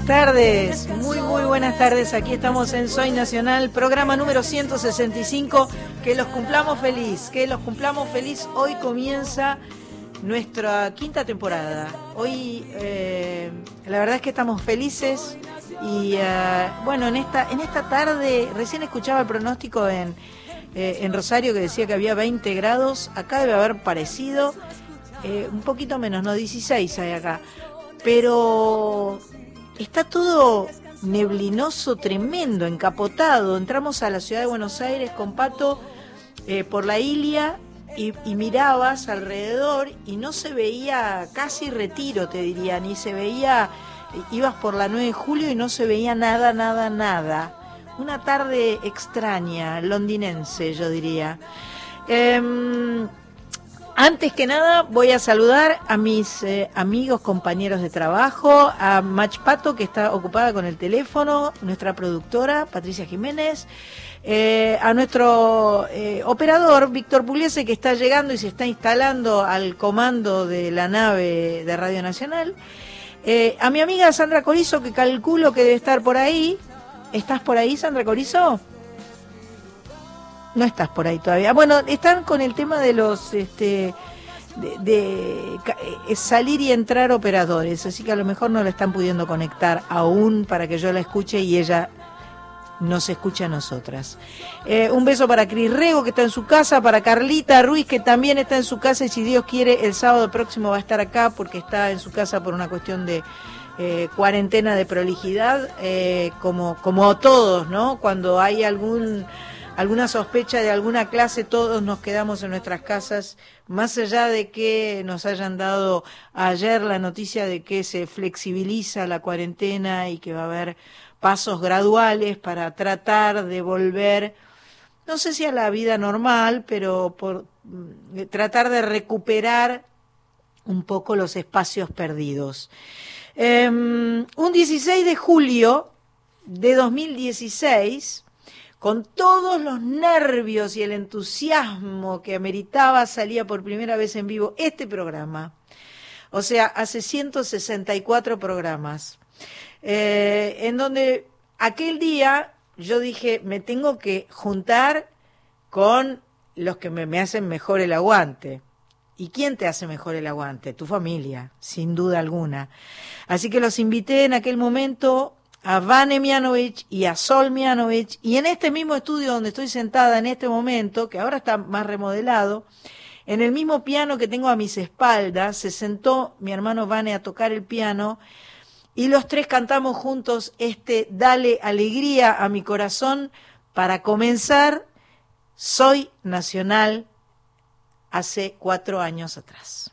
Buenas tardes. Muy, muy buenas tardes. Aquí estamos en Soy Nacional, programa número 165. Que los cumplamos feliz, que los cumplamos feliz. Hoy comienza nuestra quinta temporada. Hoy, eh, la verdad es que estamos felices y eh, bueno, en esta, en esta tarde, recién escuchaba el pronóstico en, eh, en Rosario que decía que había 20 grados. Acá debe haber parecido un poquito menos, no 16 hay acá. Pero está todo neblinoso, tremendo, encapotado. Entramos a la ciudad de Buenos Aires con Pato por la Ilia y, mirabas alrededor y no se veía casi retiro, te diría, ni se veía, ibas por la 9 de julio y no se veía nada, nada, nada. Una tarde extraña, londinense, yo diría. Em, antes que nada, voy a saludar a mis eh, amigos, compañeros de trabajo, a Mach Pato, que está ocupada con el teléfono, nuestra productora, Patricia Jiménez, eh, a nuestro eh, operador, Víctor Pugliese, que está llegando y se está instalando al comando de la nave de Radio Nacional. A mi amiga Sandra Corizo, que calculo que debe estar por ahí. ¿Estás por ahí, Sandra Corizo? No estás por ahí todavía. Bueno, están con el tema de los... Este, de, salir y entrar operadores, así que a lo mejor no la están pudiendo conectar aún para que yo la escuche y ella nos escucha a nosotras. Eh, un beso para Cris Rego, que está en su casa, para Carlita Ruiz, que también está en su casa, y si Dios quiere, el sábado próximo va a estar acá, porque está en su casa por una cuestión de eh, cuarentena de prolijidad, eh, como, como todos, ¿no? Cuando hay algún alguna sospecha de alguna clase, todos nos quedamos en nuestras casas, más allá de que nos hayan dado ayer la noticia de que se flexibiliza la cuarentena y que va a haber pasos graduales para tratar de volver, no sé si a la vida normal, pero por mm, tratar de recuperar un poco los espacios perdidos. Em, un 16 de julio de 2016, con todos los nervios y el entusiasmo que ameritaba, salía por primera vez en vivo este programa. O sea, hace 164 programas. Eh, en donde aquel día yo dije, me tengo que juntar con los que me, me, hacen mejor el aguante. ¿Y quién te hace mejor el aguante? Tu familia, sin duda alguna. Así que los invité en aquel momento a Vane Mianovich y a Sol Mianovich, y en este mismo estudio donde estoy sentada en este momento, que ahora está más remodelado, en el mismo piano que tengo a mis espaldas, se sentó mi hermano Vane a tocar el piano y los tres cantamos juntos este Dale alegría a mi corazón para comenzar Soy Nacional hace cuatro años atrás.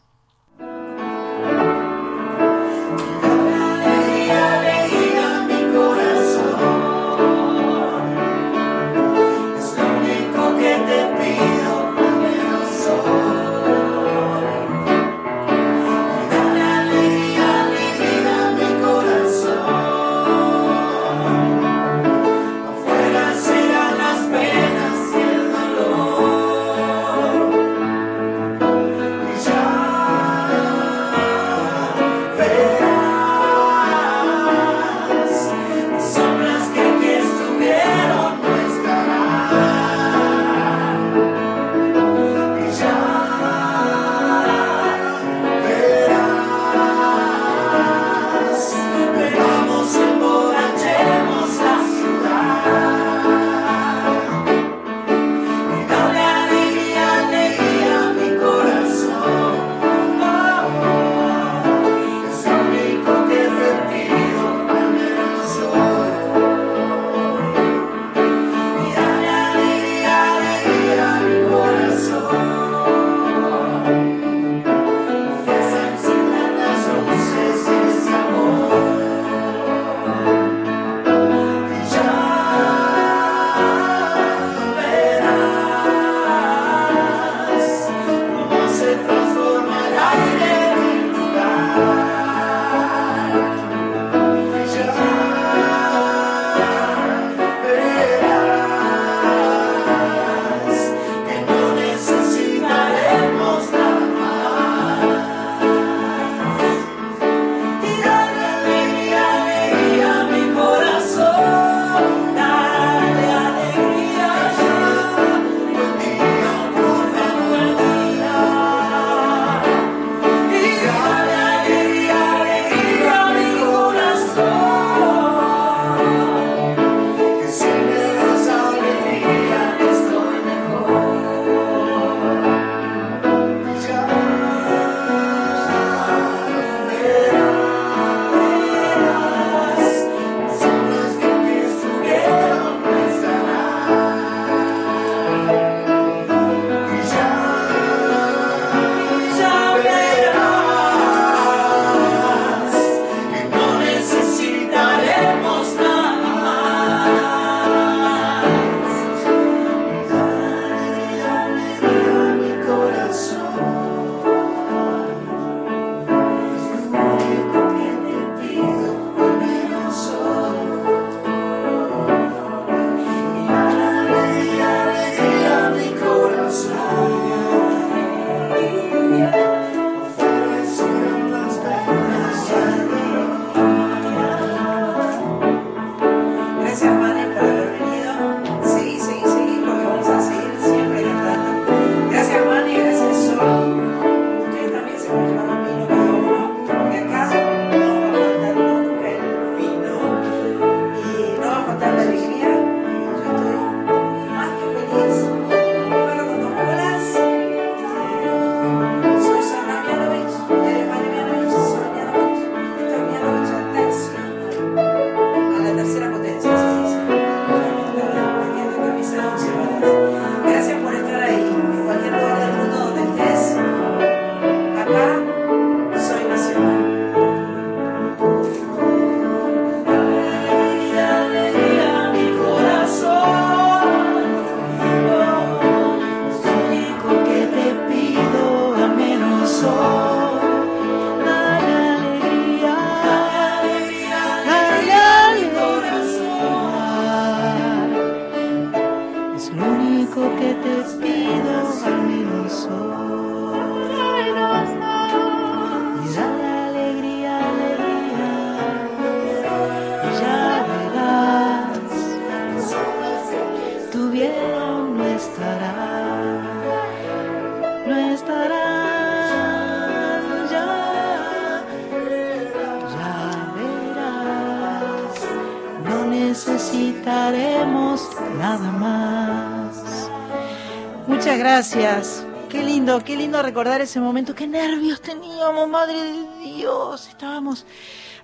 Recordar ese momento. Qué nervios teníamos, madre de Dios. Estábamos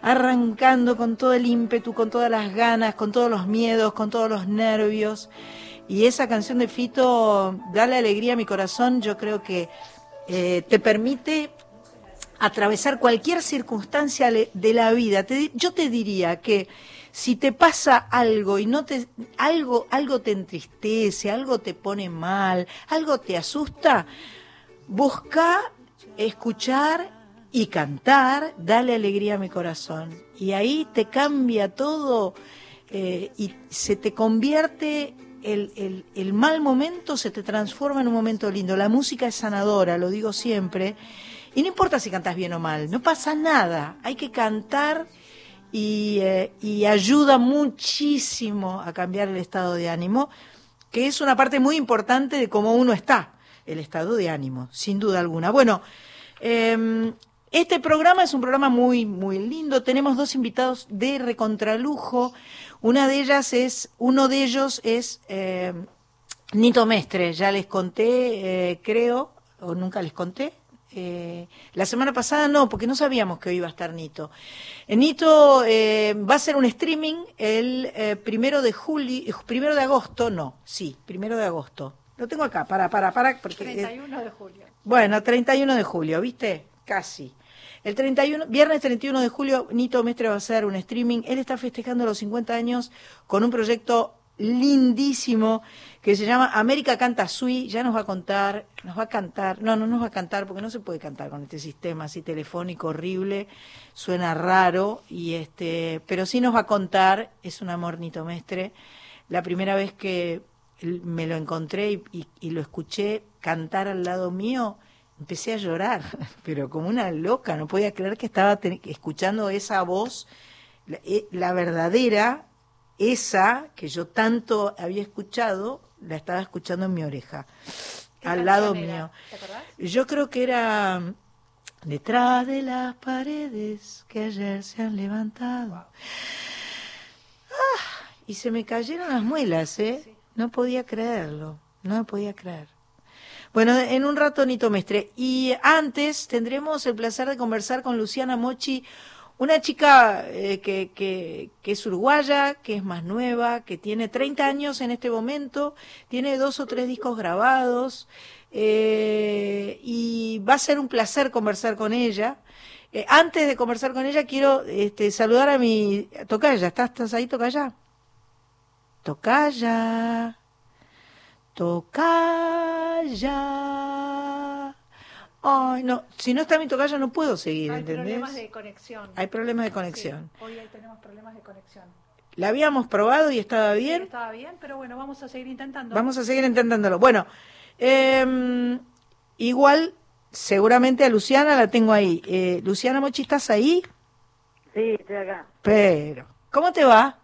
arrancando con todo el ímpetu, con todas las ganas, con todos los miedos, con todos los nervios. Y esa canción de Fito, Dale alegría a mi corazón, yo creo que eh, te permite atravesar cualquier circunstancia de la vida. yo te diría que si te pasa algo y no te algo algo te entristece, algo te pone mal, algo te asusta, busca escuchar y cantar, dale alegría a mi corazón. Y ahí te cambia todo eh, y se te convierte el, el, mal momento se te transforma en un momento lindo. La música es sanadora, lo digo siempre. Y no importa si cantas bien o mal, no pasa nada. Hay que cantar eh, y ayuda muchísimo a cambiar el estado de ánimo, que es una parte muy importante de cómo uno está, el estado de ánimo, sin duda alguna. Bueno, em, este programa es un programa muy, muy lindo. Tenemos dos invitados de recontralujo. Una de ellas es, uno de ellos es eh, Nito Mestre. Ya les conté, eh, creo, o nunca les conté. Eh, la semana pasada no, porque no sabíamos que hoy iba a estar Nito. Nito va a ser un streaming el primero de julio, primero de agosto, no, sí, primero de agosto. Lo tengo acá, para, para, para. Porque, 31 de julio. Bueno, 31 de julio, ¿viste? Casi. El 31, viernes 31 de julio, Nito Mestre va a hacer un streaming. Él está festejando los 50 años con un proyecto lindísimo que se llama América Canta Sui. Ya nos va a contar, nos va a cantar. No, no nos va a cantar porque no se puede cantar con este sistema así telefónico horrible. Suena raro y este, pero sí nos va a contar. Es un amor Nito Mestre. La primera vez que me lo encontré y lo escuché cantar al lado mío empecé a llorar, pero como una loca, no podía creer que estaba escuchando esa voz, eh, la, verdadera, esa que yo tanto había escuchado, la estaba escuchando en mi oreja, al lado mío. Yo creo que era detrás de las paredes que ayer se han levantado. Ah, y se me cayeron las muelas, ¿eh? No podía creerlo, no podía creer. Bueno, en un rato Nito Mestre. Y antes tendremos el placer de conversar con Luciana Mochi, una chica eh, que, que, es uruguaya, que es más nueva, que tiene 30 años en este momento, tiene dos o tres discos grabados eh, y va a ser un placer conversar con ella. Eh, antes de conversar con ella, quiero este, saludar a mi tocaya. ¿Estás, estás ahí, tocaya? Tocaya. Tocaya. Ay, no, si no está mi tocaya no puedo seguir, Hay problemas de conexión. Hay problemas de conexión. hoy tenemos problemas de conexión. La habíamos probado y estaba bien. estaba bien, pero bueno, vamos a seguir intentando. Vamos a seguir intentándolo. Bueno, em, igual, seguramente a Luciana la tengo ahí. Eh, Luciana Mochi, ¿estás ahí? Sí, estoy acá. Pero, ¿cómo te va?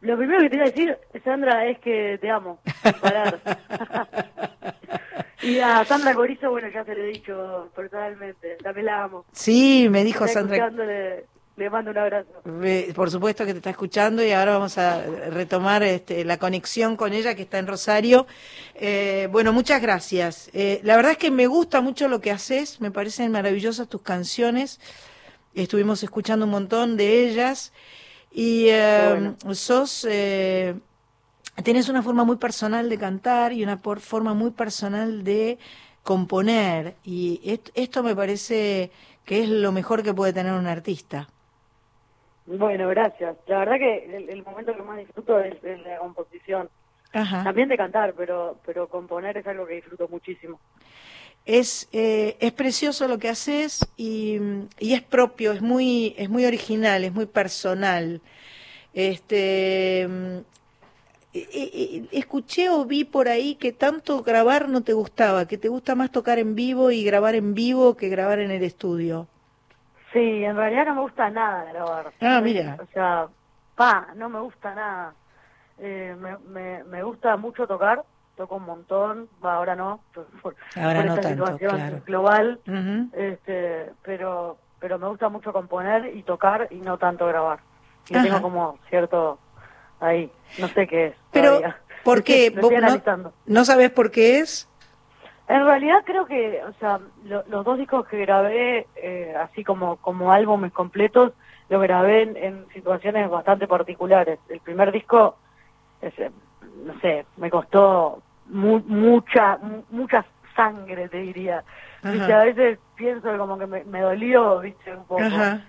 Lo primero que te iba a decir, Sandra, es que te amo. Parar. y a Sandra Corizo, bueno, ya se lo he dicho personalmente. También la amo. Sí, me dijo Sandra. Le, mando un abrazo. Por supuesto que te está escuchando y ahora vamos a retomar este, la conexión con ella que está en Rosario. Eh, bueno, muchas gracias. Eh, la verdad es que me gusta mucho lo que haces, me parecen maravillosas tus canciones. Estuvimos escuchando un montón de ellas. Y eh, sos, eh, tienes una forma muy personal de cantar y una forma muy personal de componer. Y esto me parece que es lo mejor que puede tener un artista. Bueno, gracias. La verdad que el, momento que más disfruto es, la composición. También de cantar, pero, pero componer es algo que disfruto muchísimo. Es, eh, es precioso lo que haces y, y, es propio, es muy, es muy original, es muy personal. Este, escuché o vi por ahí que tanto grabar no te gustaba, que te gusta más tocar en vivo y grabar en vivo que grabar en el estudio. Sí, en realidad no me gusta nada grabar. Ah, mira. O sea, pa, no me gusta nada. Eh, me, me, me gusta mucho tocar, toco un montón, ahora no, por, ahora no esta situación global, este, pero pero me gusta mucho componer y tocar y no tanto grabar. Y tengo como cierto ahí. No sé qué es. Pero, ¿por qué? no, sabes por qué es? En realidad creo que, o sea, los dos discos que grabé, eh, así como, como álbumes completos, lo grabé en, situaciones bastante particulares. El primer disco, eh, no sé, me costó mucha, mucha sangre, te diría. A veces pienso como que me, dolió, viste, un poco.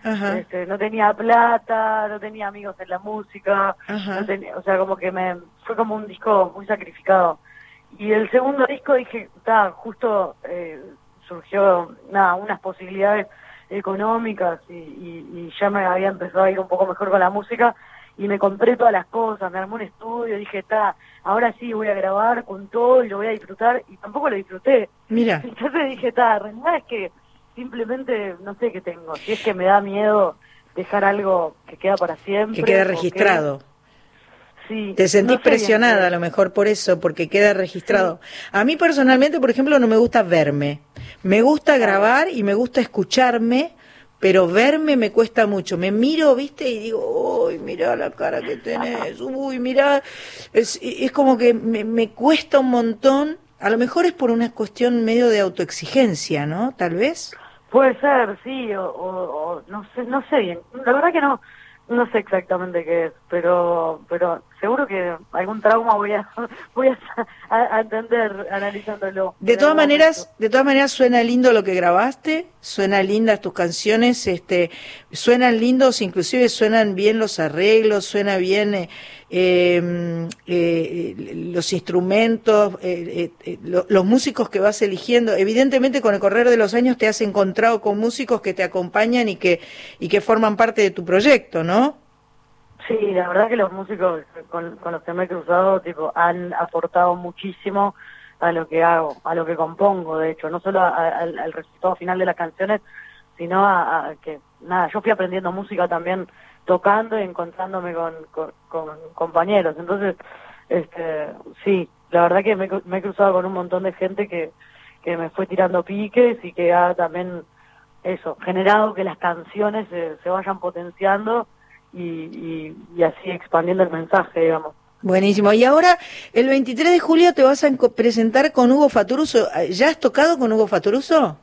Este, no tenía plata, no tenía amigos en la música, o sea, como que me fue como un disco muy sacrificado. Y el segundo disco dije, está, justo eh, surgió, nada, unas posibilidades económicas y, y, ya me había empezado a ir un poco mejor con la música y me compré todas las cosas, me armé un estudio, dije, está, ahora sí voy a grabar con todo y lo voy a disfrutar, y tampoco lo disfruté. Mira. Entonces dije, está, realidad es que simplemente no sé qué tengo, si es que me da miedo dejar algo que queda para siempre. Que queda registrado. Sí, Te sentís presionada a lo mejor por eso, porque queda registrado. A mí personalmente, por ejemplo, no me gusta verme. Me gusta grabar y me gusta escucharme pero verme me cuesta mucho. Me miro, viste, y digo, uy, mira la cara que tenés, uy, mira. Es, es como que me, me, cuesta un montón. A lo mejor es por una cuestión medio de autoexigencia, ¿no? Tal vez. Puede ser, sí, o, o no sé, no sé bien. La verdad que no, no sé exactamente qué es, pero pero seguro que algún trauma voy a voy a, entender analizándolo. De todas maneras, de todas maneras suena lindo lo que grabaste, suena lindas tus canciones, este, suenan lindos, inclusive suenan bien los arreglos, suena bien eh, em, eh, los instrumentos, eh, los músicos que vas eligiendo. Evidentemente, con el correr de los años te has encontrado con músicos que te acompañan y que y que forman parte de tu proyecto, ¿no? Sí, la verdad que los músicos con, los que me he cruzado tipo han aportado muchísimo a lo que hago, a lo que compongo, de hecho, no solo al resultado final de las canciones, sino a, que, nada, yo fui aprendiendo música también tocando y encontrándome con, con, compañeros. Entonces, este, sí, la verdad que me, he cruzado con un montón de gente que, que me fue tirando piques y que ha también, eso, generado que las canciones se vayan potenciando y, y, así expandiendo el mensaje, digamos. Buenísimo. Y ahora, el 23 de julio te vas a presentar con Hugo Faturuso. ¿Ya has tocado con Hugo Faturuso?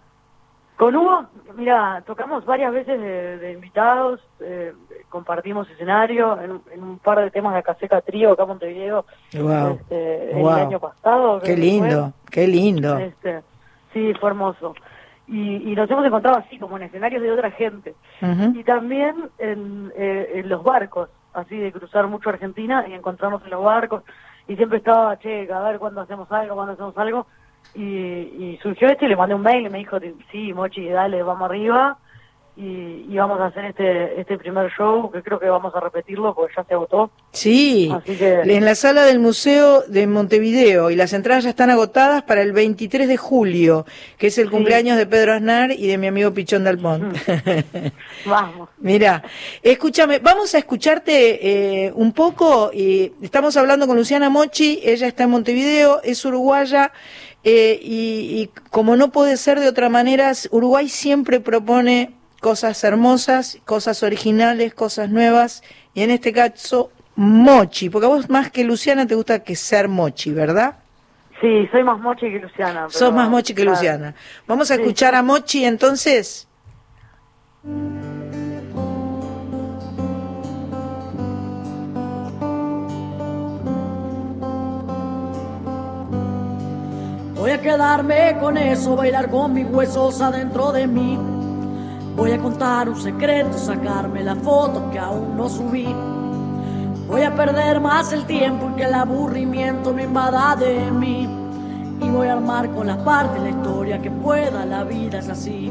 Con Hugo, mira, tocamos varias veces de, invitados, eh, compartimos escenario en, un par de temas de Caseca Trío acá en Montevideo wow. Este, el año pasado. Qué lindo, qué lindo. Este, sí, fue hermoso y, nos hemos encontrado así, como en escenarios de otra gente. Y también eh, en, los barcos, así de cruzar mucho Argentina y encontrarnos en los barcos. Y siempre estaba, che, a ver cuándo hacemos algo, cuándo hacemos algo. Y, y surgió esto y le mandé un mail y me dijo, sí, Mochi, dale, vamos arriba y, vamos a hacer este este primer show que creo que vamos a repetirlo porque ya se agotó. Sí, en la sala del Museo de Montevideo y las entradas ya están agotadas para el 23 de julio, que es el cumpleaños de Pedro Aznar y de mi amigo Pichón Dalpont. vamos. Mira, escúchame, vamos a escucharte eh, un poco. y estamos hablando con Luciana Mochi, ella está en Montevideo, es uruguaya. Eh, y, y como no puede ser de otra manera, Uruguay siempre propone cosas hermosas, cosas originales, cosas nuevas, y en este caso, mochi, porque a vos más que Luciana te gusta que ser mochi, ¿verdad? Sí, soy más mochi que Luciana. Sos más mochi que Luciana. Vamos a escuchar a Mochi entonces. Voy a quedarme con eso, bailar con mis huesos adentro de mí Voy a contar un secreto, sacarme la foto que aún no subí. Voy a perder más el tiempo y que el aburrimiento no invada de mí. Y voy a armar con las partes la historia que pueda, la vida es así.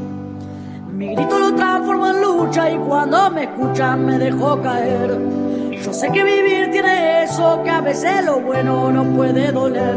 Mi grito lo transformo en lucha y cuando me escuchan me dejo caer. Yo sé que vivir tiene eso, que a veces lo bueno no puede doler.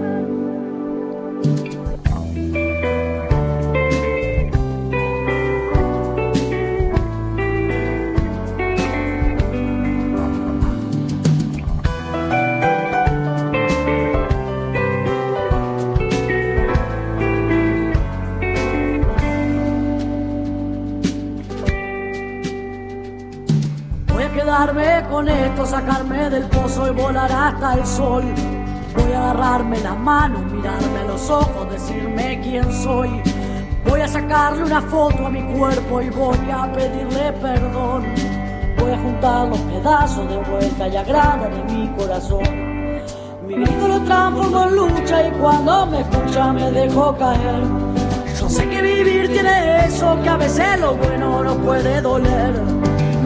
Quedarme con esto, sacarme del pozo y volar hasta el sol. Voy a agarrarme las manos, mirarme a los ojos, decirme quién soy. Voy a sacarle una foto a mi cuerpo y voy a pedirle perdón. Voy a juntar los pedazos de vuelta y agrada de mi corazón. Mi grito lo transformo en lucha y cuando me escucha me dejo caer. Yo sé que vivir tiene eso, que a veces lo bueno no puede doler.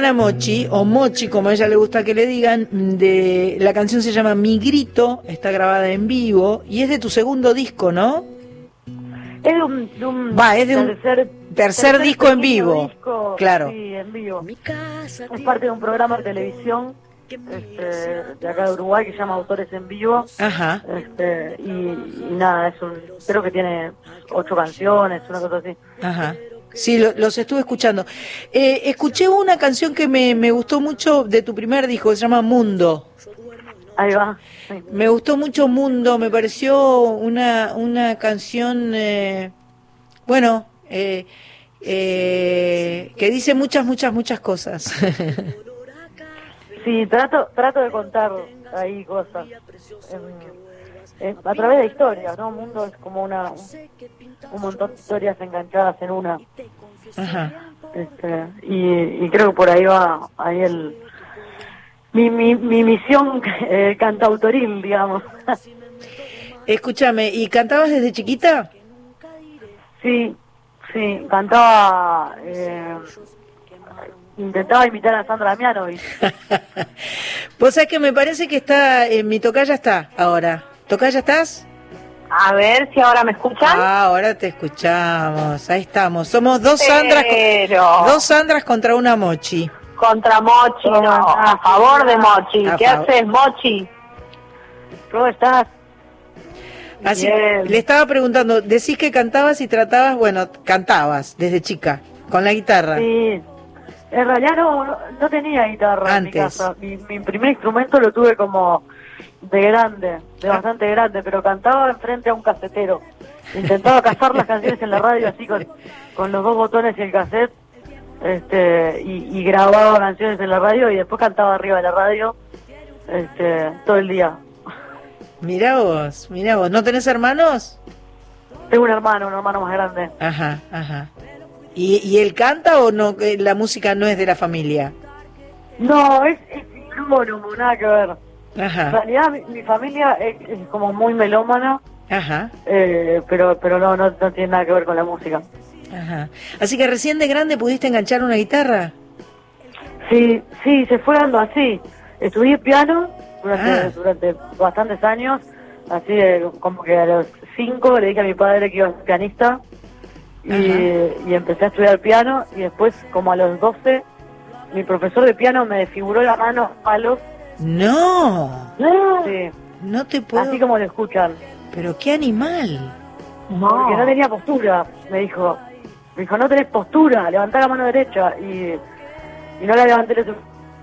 Luciana Mochi, o Mochi, como a ella le gusta que le digan, de la canción se llama Mi Grito, está grabada en vivo, y es de tu segundo disco, ¿no? Es de un, de un Va, es de un tercer, tercer disco en vivo, disco, claro. Sí, en vivo. Es parte de un programa de televisión este, de acá de Uruguay que se llama Autores en Vivo. Ajá. Este, y, y nada, es un, creo que tiene ocho canciones, una cosa así. Ajá. Sí, lo- los estuve escuchando. Eh, escuché una canción que me, me gustó mucho de tu primer disco, que se llama Mundo. Ahí va. sí. Me gustó mucho Mundo, me pareció una, una canción, eh, bueno, eh, eh, que dice muchas, muchas, muchas cosas. Sí, trato, trato de contar ahí cosas. en- a través de historias, ¿no? Mundo es como una, un, montón de historias enganchadas en una. Ajá. Este, y, y creo que por ahí va ahí el mi, mi, mi misión eh, cantautoril, digamos. Escúchame, ¿y cantabas desde chiquita? sí, sí, cantaba, eh, intentaba imitar a Sandra Mianovich. Vos sabés que me parece que está, en mi tocaya está ahora. ¿Tocaya estás? A ver si ahora me escuchan. Ah, ahora te escuchamos, ahí estamos. Somos dos Sandras, dos Sandras contra una Mochi. contra Mochi, no, a favor de Mochi. A ¿Qué haces, Mochi? ¿Cómo estás? Así, Bien. le estaba preguntando, decís que cantabas y tratabas, bueno, cantabas desde chica, con la guitarra. Sí. En realidad no, no, tenía guitarra en mi Antes. casa. Mi, mi primer instrumento lo tuve como de grande, de bastante grande, pero cantaba enfrente a un casetero. Intentaba cazar las canciones en la radio así con, con los dos botones y el cassette. Este, y, y grababa canciones en la radio y después cantaba arriba de la radio este, todo el día. Mirá vos, mirá vos, ¿no tenés hermanos? Tengo un hermano, un hermano más grande. Ajá, ajá. ¿Y, y él canta o no? Eh, La música no es de la familia. No, es, es sinónimo, nada que ver. En Ajá, realidad mi, mi familia es, es como muy melómana. ajá, Eh, pero pero no, no no tiene nada que ver con la música. ajá. Así que recién de grande pudiste enganchar una guitarra. Sí, sí, se fue dando así. Estudié piano durante, Ah. durante bastantes años, así de, como que a los cinco le dije a mi padre que iba a ser pianista y, y empecé a estudiar piano y después como a los 12 mi profesor de piano me desfiguró la mano a palos, No, sí, no te puedo. así como lo escuchan, Pero qué animal. porque no tenía postura, me dijo. Me dijo, no tenés postura, levantá la mano derecha y, y no la levanté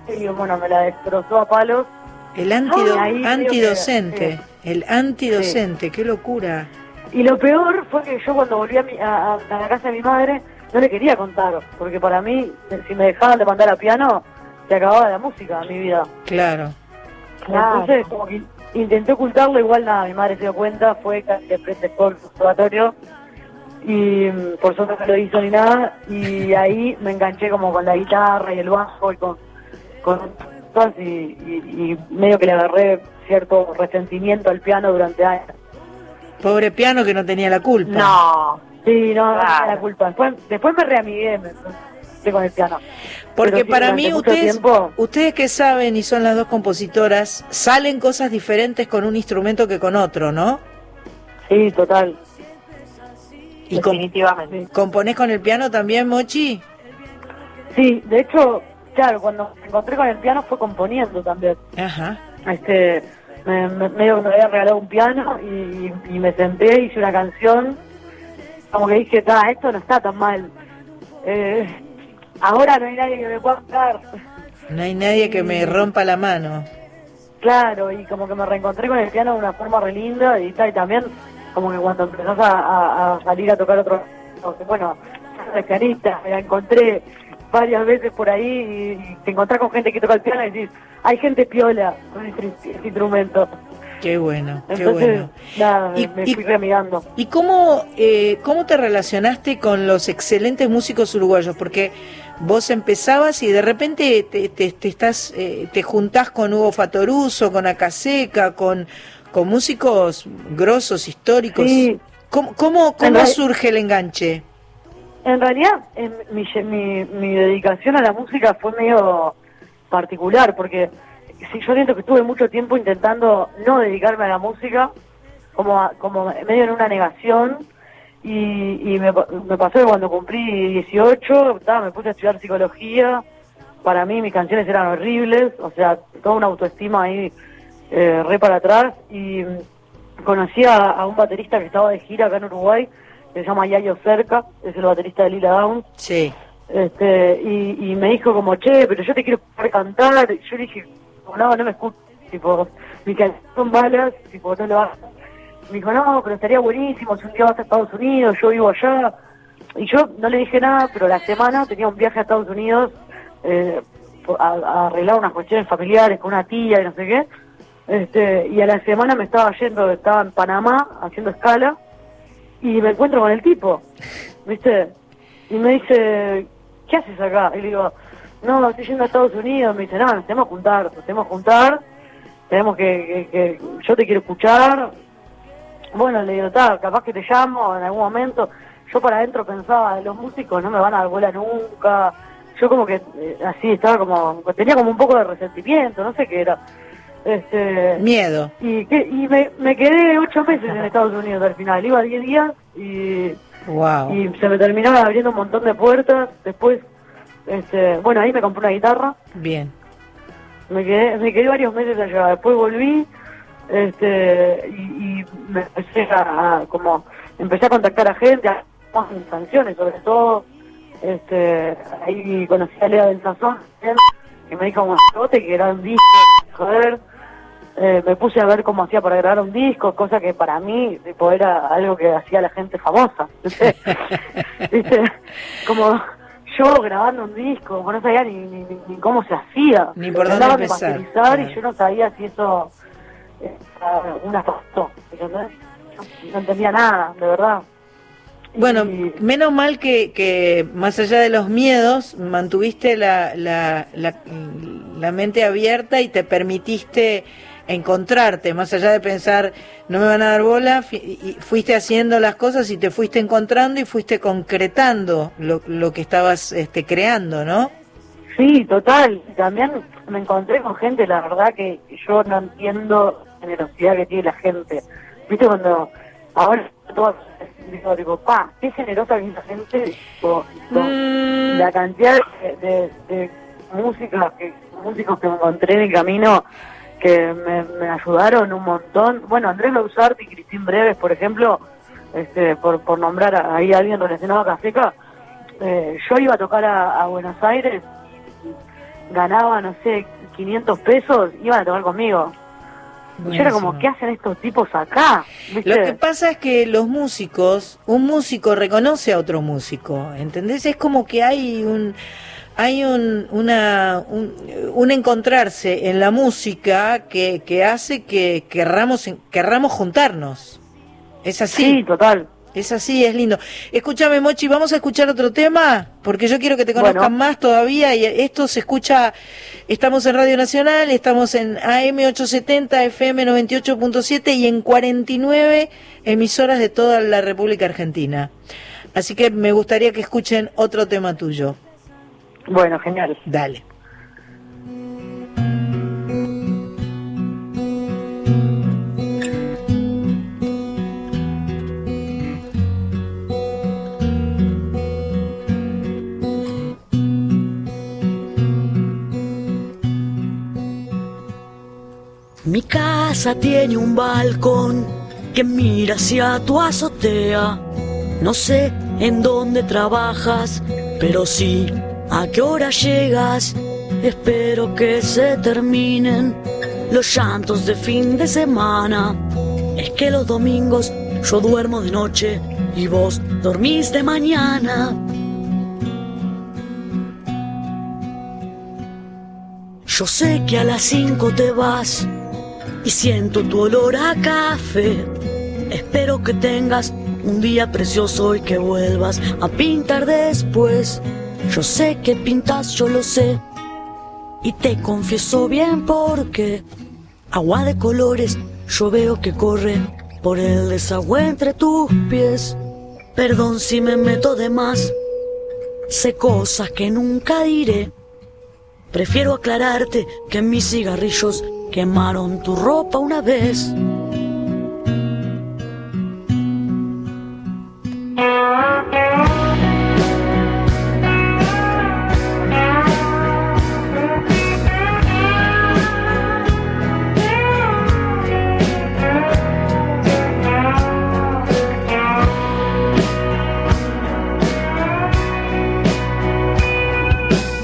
y bueno, me la destrozó a palos El antido- Ay, que- antidocente. El antidocente, qué locura. Y lo peor fue que yo cuando volví a, mi- a- a- a la casa de mi madre no le quería contar, porque para mí, si me dejaban de mandar a piano, se acababa la música en mi vida. Claro. Entonces, como que intenté ocultarlo, igual nada, mi madre se dio cuenta, fue de frente por el conservatorio y mm, por suerte no lo hizo ni nada y ahí me enganché como con la guitarra y el bajo y con, con y, y- y medio que le agarré cierto resentimiento al piano durante años. Pobre piano que no tenía la culpa. No. Sí, no, Claro. la culpa. Después, después me reamigué me, con el piano. Porque Pero para mí ustedes, tiempo- ustedes que saben y son las dos compositoras, salen cosas diferentes con un instrumento que con otro, ¿no? Sí, total. Y Definitivamente. componés con el piano también, Mochi. Sí, de hecho, claro, cuando me encontré con el piano fue componiendo también. Ajá. Este, me, me- medio que me había regalado un piano y, y me senté, hice una canción, como que dije, "Ta, esto no está tan mal. Eh, ahora no hay nadie que me pueda hablar. No hay nadie que me rompa la mano. Claro, y como que me reencontré con el piano de una forma re linda y y también como que cuando empezás a, a- a salir a tocar otro, bueno, soy pianista, me la encontré varias veces por ahí y, te encontrás con gente que toca el piano y decís, hay gente piola con este, este instrumento. Qué bueno, qué Entonces, bueno. nada, me, Y- me y- fui. ¿Y cómo, eh, cómo te relacionaste con los excelentes músicos uruguayos? Porque vos empezabas y de repente te, te, te estás, eh, te juntás con Hugo Fatoruso, con Acaseca, con, con músicos grosos, históricos. Sí. ¿Cómo, cómo, cómo surge el enganche? En realidad, en mi, mi, mi dedicación a la música fue medio particular, porque si yo siento que estuve mucho tiempo intentando no dedicarme a la música, como, a- como medio en una negación, y, y me, me pasó que cuando cumplí 18, ta, me puse a estudiar psicología, para mí mis canciones eran horribles, o sea, toda una autoestima ahí eh, re para atrás, y mm, conocí a, a un baterista que estaba de gira acá en Uruguay, que se llama Yayo Cerca, es el baterista de Lila Downs, Sí. este, y, y me dijo como, che, pero yo te quiero poder cantar, y yo le dije, no, no me escucho, tipo, mis canciones son malas, tipo, no lo hagas. Me dijo, no, pero estaría buenísimo, si un día vas a Estados Unidos, yo vivo allá. Y yo no le dije nada, pero la semana tenía un viaje a Estados Unidos eh, a, arreglar unas cuestiones familiares con una tía y no sé qué. Este, y a la semana me estaba yendo, estaba en Panamá haciendo escala y me encuentro con el tipo, ¿viste? Y me dice, ¿qué haces acá? Y le digo, no, estoy yendo a Estados Unidos. Me dice, no, nos tenemos que juntar, nos tenemos que juntar, tenemos que, que, que- yo te quiero escuchar. Bueno, le digo, "Ta, capaz que te llamo en algún momento. Yo para adentro pensaba, los músicos no me van a dar bola nunca. Yo como que eh, así estaba como, tenía como un poco de resentimiento, no sé qué era. Este, Miedo. y, que, y me, me quedé ocho meses en Estados Unidos al final. Iba diez días y, Wow. y se me terminaron abriendo un montón de puertas. Después, este, bueno, ahí me compré una guitarra. Bien. Me quedé, me quedé varios meses allá. Después volví este, y, y me empecé a, a- como empecé a contactar a gente, a canciones sobre todo. Este, ahí conocí a Lea del Sazón, que me dijo como que era un disco, joder. Eh, me puse a ver cómo hacía para grabar un disco, cosa que para mí tipo, era algo que hacía la gente famosa. ¿viste? Como yo grabando un disco, no sabía ni, ni, ni- ni cómo se hacía. Ni por dónde empezar, claro. y yo no sabía si eso una foto. No, no entendía nada, de verdad. Bueno, menos mal que, que más allá de los miedos, mantuviste la, la, la, la mente abierta y te permitiste encontrarte, más allá de pensar, no me van a dar bola, fuiste haciendo las cosas y te fuiste encontrando y fuiste concretando lo, lo que estabas este, creando, ¿no? Sí, total. También me encontré con gente, la verdad que yo no entiendo generosidad que tiene la gente. ¿Viste cuando ahora todo digo, digo, pa, qué generosa que es la gente? Tipo, tipo, Mm. La cantidad de, de, de música que, músicos que me encontré en el camino que me, me ayudaron un montón. Bueno, Andrés Lausart y Cristín Breves, por ejemplo, este, por, por nombrar a- ahí a alguien relacionado a Caseca, eh, yo iba a tocar a, a Buenos Aires y ganaba, no sé, 500 pesos, iban a tocar conmigo. Yo era como. ¿qué hacen estos tipos acá? ¿Viste? Lo que pasa es que los músicos, un músico reconoce a otro músico, ¿entendés? Es como que hay un hay un, una, un, un encontrarse en la música que, que hace que querramos, querramos juntarnos. ¿Es así? Sí, total. Es así, es lindo. Escúchame, Mochi, vamos a escuchar otro tema, porque yo quiero que te conozcan Bueno. más todavía. Y esto se escucha, estamos en Radio Nacional, estamos en AM 870, FM 98.7 y en 49 emisoras de toda la República Argentina. Así que me gustaría que escuchen otro tema tuyo. Bueno, genial. Dale. Mi casa tiene un balcón que mira hacia tu azotea. No sé en dónde trabajas, pero sí a qué hora llegas. Espero que se terminen los llantos de fin de semana. Es que los domingos yo duermo de noche y vos dormís de mañana. Yo sé que a las cinco te vas y siento tu olor a café. Espero que tengas un día precioso y que vuelvas a pintar después. Yo sé que pintas, yo lo sé. Y te confieso bien porque agua de colores yo veo que corre por el desagüe entre tus pies. Perdón si me meto de más. Sé cosas que nunca diré. Prefiero aclararte que mis cigarrillos quemaron tu ropa una vez.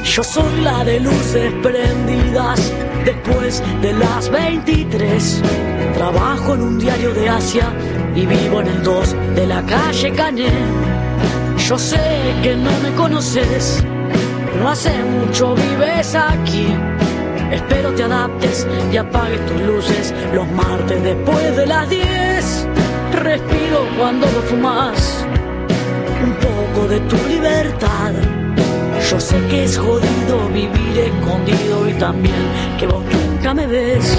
Yo soy la de luces prendidas después de las 23. Trabajo en un diario de Asia y vivo en el 2 de la calle Cané. Yo sé que no me conoces, no hace mucho vives aquí. Espero te adaptes y apagues tus luces los martes después de las 10. Respiro cuando lo fumas un poco de tu libertad. Yo sé que es jodido vivir escondido y también que vos nunca me ves.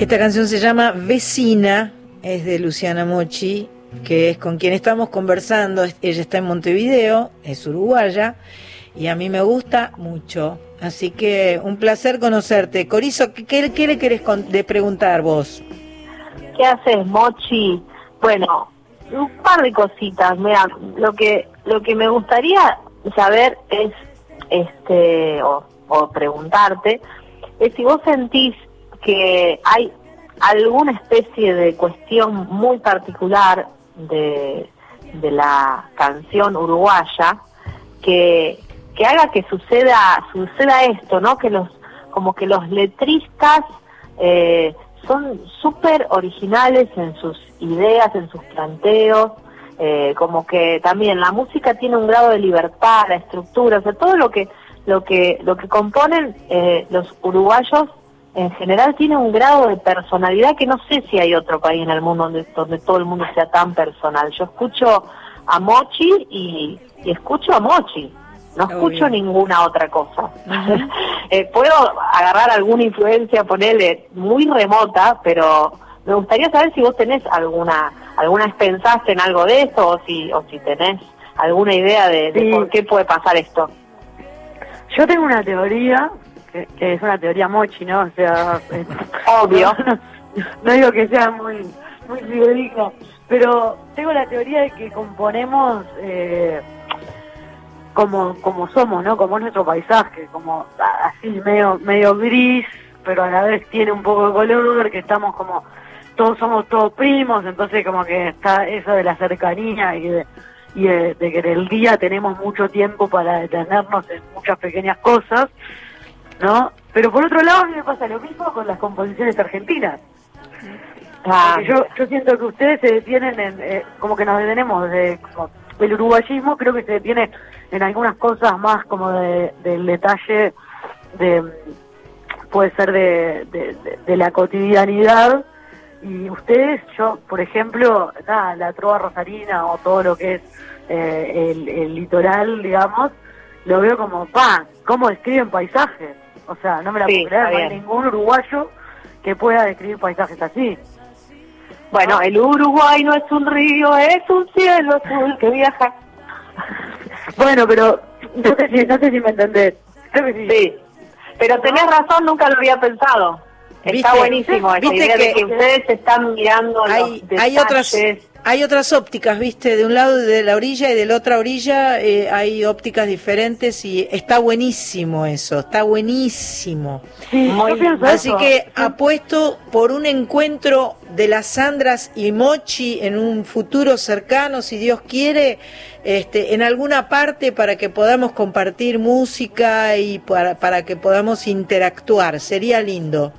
Esta canción se llama Vecina, es de Luciana Mochi, que es con quien estamos conversando. Ella está en Montevideo, es uruguaya, y a mí me gusta mucho. Así que un placer conocerte. Corizo, ¿qué, qué- le querés con- de preguntar vos? ¿Qué haces, Mochi? Bueno, un par de cositas. Mira, lo que lo que me gustaría saber es, este, o, preguntarte, es si vos sentís que hay alguna especie de cuestión muy particular de, de la canción uruguaya que, que haga que suceda suceda esto, ¿no? Que los como que los letristas eh, son súper originales en sus ideas, en sus planteos, eh, como que también la música tiene un grado de libertad, la estructura, o sea, todo lo que lo que lo que componen eh, los uruguayos en general tiene un grado de personalidad que no sé si hay otro país en el mundo donde, donde todo el mundo sea tan personal. Yo escucho a Mochi y, y escucho a Mochi, no Obvio. escucho ninguna otra cosa. Eh, puedo agarrar alguna influencia, ponerle muy remota, pero me gustaría saber si vos tenés alguna, alguna vez pensaste en algo de eso o si, o si tenés alguna idea de, de Sí. por qué puede pasar esto. Yo tengo una teoría, que, que es una teoría mochi, ¿no? O sea, eh, Obvio. No, no digo que sea muy, muy fidedigno, pero tengo la teoría de que componemos eh, como, como somos, ¿no? Como es nuestro paisaje, como así medio, medio gris, pero a la vez tiene un poco de color, que estamos como, todos somos todos primos, entonces como que está eso de la cercanía y de, y de, de que en el día tenemos mucho tiempo para detenernos en muchas pequeñas cosas, ¿no? Pero por otro lado a mí me pasa lo mismo con las composiciones argentinas. Ah, yo, yo siento que ustedes se detienen en, eh, como que nos detenemos de, como, el uruguayismo creo que se detiene en algunas cosas más como de, del detalle de puede ser de, de, de la cotidianidad y ustedes, yo, por ejemplo, nada, la trova rosarina o todo lo que es eh, el, el, litoral, digamos, lo veo como, pa, ¿cómo describen paisajes? O sea, no me la puedo creer, no hay ningún uruguayo que pueda describir paisajes así. Bueno, el Uruguay no es un río, es un cielo azul que viaja. bueno, pero no sé si, no sé si me entendés. sí. Pero tenés razón, nunca lo había pensado. Está buenísimo esa idea de que ustedes están mirando hay, los hay otras hay otras ópticas, viste, de un lado de la orilla y de la otra orilla eh, hay ópticas diferentes y está buenísimo eso, está buenísimo. Así que apuesto por un encuentro de las Sandras y Mochi en un futuro cercano, si Dios quiere, este, en alguna parte para que podamos compartir música y para, para que podamos interactuar. Sería lindo.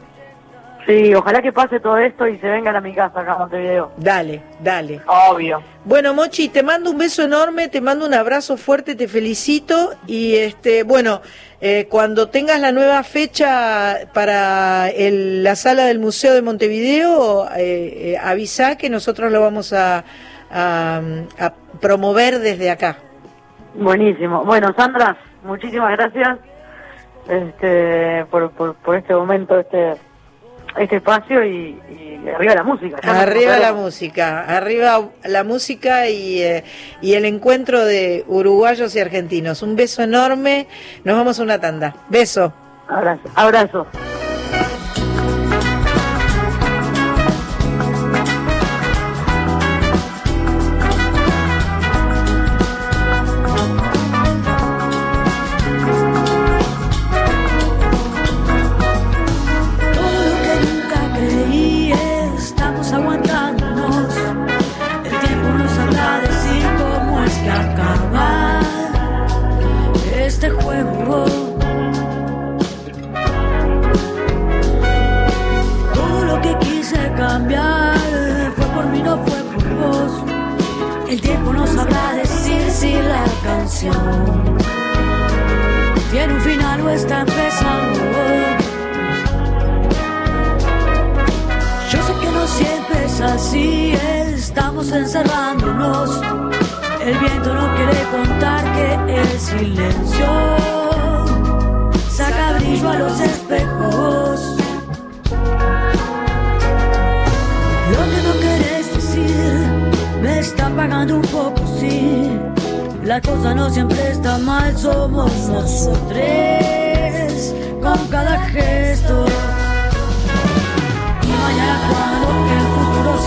Sí, ojalá que pase todo esto y se vengan a mi casa acá en Montevideo. Dale, dale. Obvio. Bueno, Mochi, te mando un beso enorme, te mando un abrazo fuerte, te felicito y este, bueno, eh, cuando tengas la nueva fecha para la sala del Museo de Montevideo, eh, eh, avisa que nosotros lo vamos a, a, promover desde acá. Buenísimo. Bueno, Sandra, muchísimas gracias este, por, por, por este momento, este este espacio y, arriba la música. Arriba la música, arriba la música y, eh, y el encuentro de uruguayos y argentinos. Un beso enorme, nos vamos a una tanda. Beso. Abrazo. Abrazo.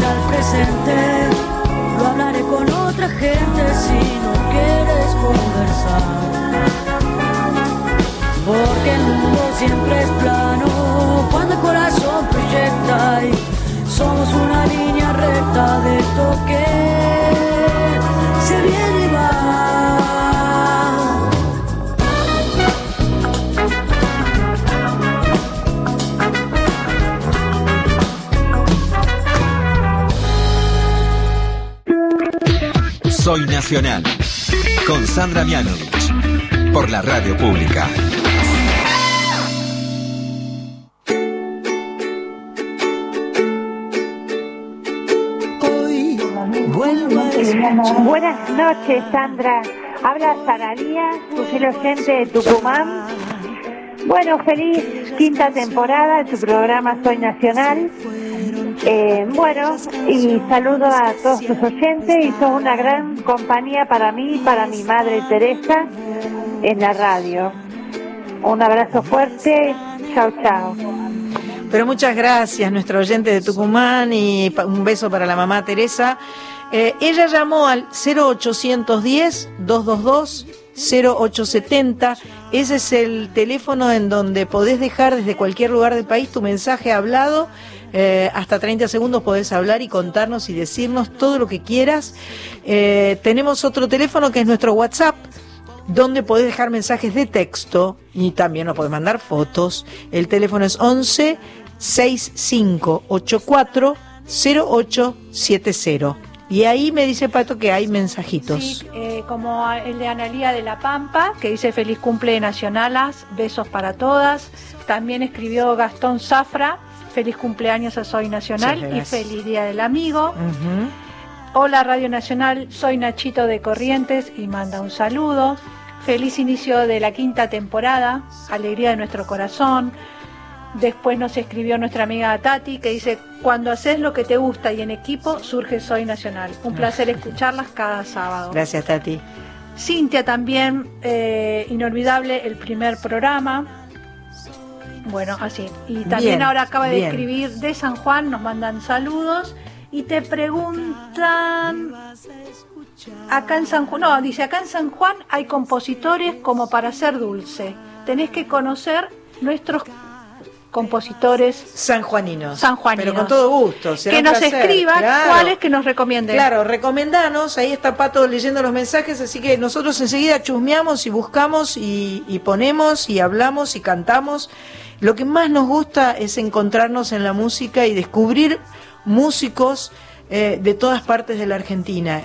El presente, lo hablaré con otra gente si no quieres conversar. Porque el mundo siempre es plano cuando el corazón proyecta y somos una línea recta de toque. Se viene Soy Nacional, con Sandra Mianovich, por la radio pública. Hoy Buenas noches, Sandra. Habla Sararía, su fiel oyente de Tucumán. Bueno, feliz quinta temporada de tu programa Soy Nacional. Eh, bueno, y saludo a todos tus oyentes y son una gran compañía para mí y para mi madre Teresa en la radio. Un abrazo fuerte, chao, chao. Pero muchas gracias, nuestro oyente de Tucumán, y un beso para la mamá Teresa. Eh, ella llamó al 0810-222-0870. Ese es el teléfono en donde podés dejar desde cualquier lugar del país tu mensaje hablado eh, hasta 30 segundos podés hablar y contarnos y decirnos todo lo que quieras. Eh, tenemos otro teléfono que es nuestro WhatsApp donde podés dejar mensajes de texto y también nos podés mandar fotos. El teléfono es 11 6584 0870. Y ahí me dice Pato que hay mensajitos. Sí, eh, como el de Analía de la Pampa, que dice feliz cumple nacionalas, besos para todas. También escribió Gastón Zafra, feliz cumpleaños a Soy Nacional y feliz Día del Amigo. Hola Radio Nacional, soy Nachito de Corrientes y manda un saludo. Feliz inicio de la quinta temporada, alegría de nuestro corazón. Después nos escribió nuestra amiga Tati que dice, cuando haces lo que te gusta y en equipo, surge Soy Nacional. Un placer escucharlas cada sábado. Gracias, Tati. Cintia también, eh, inolvidable el primer programa. Bueno, así. Y también Bien, ahora acaba de bien. escribir de San Juan, nos mandan saludos y te preguntan, acá en San Juan, no, dice, acá en San Juan hay compositores como para hacer dulce. Tenés que conocer nuestros compositores Sanjuaninos. sanjuaninos. Pero con todo gusto. será Que nos placer, escriban claro. cuáles que nos recomienden. Claro, recomendanos, ahí está Pato leyendo los mensajes, así que nosotros enseguida chusmeamos y buscamos y, y ponemos y hablamos y cantamos. Lo que más nos gusta es encontrarnos en la música y descubrir músicos eh, de todas partes de la Argentina.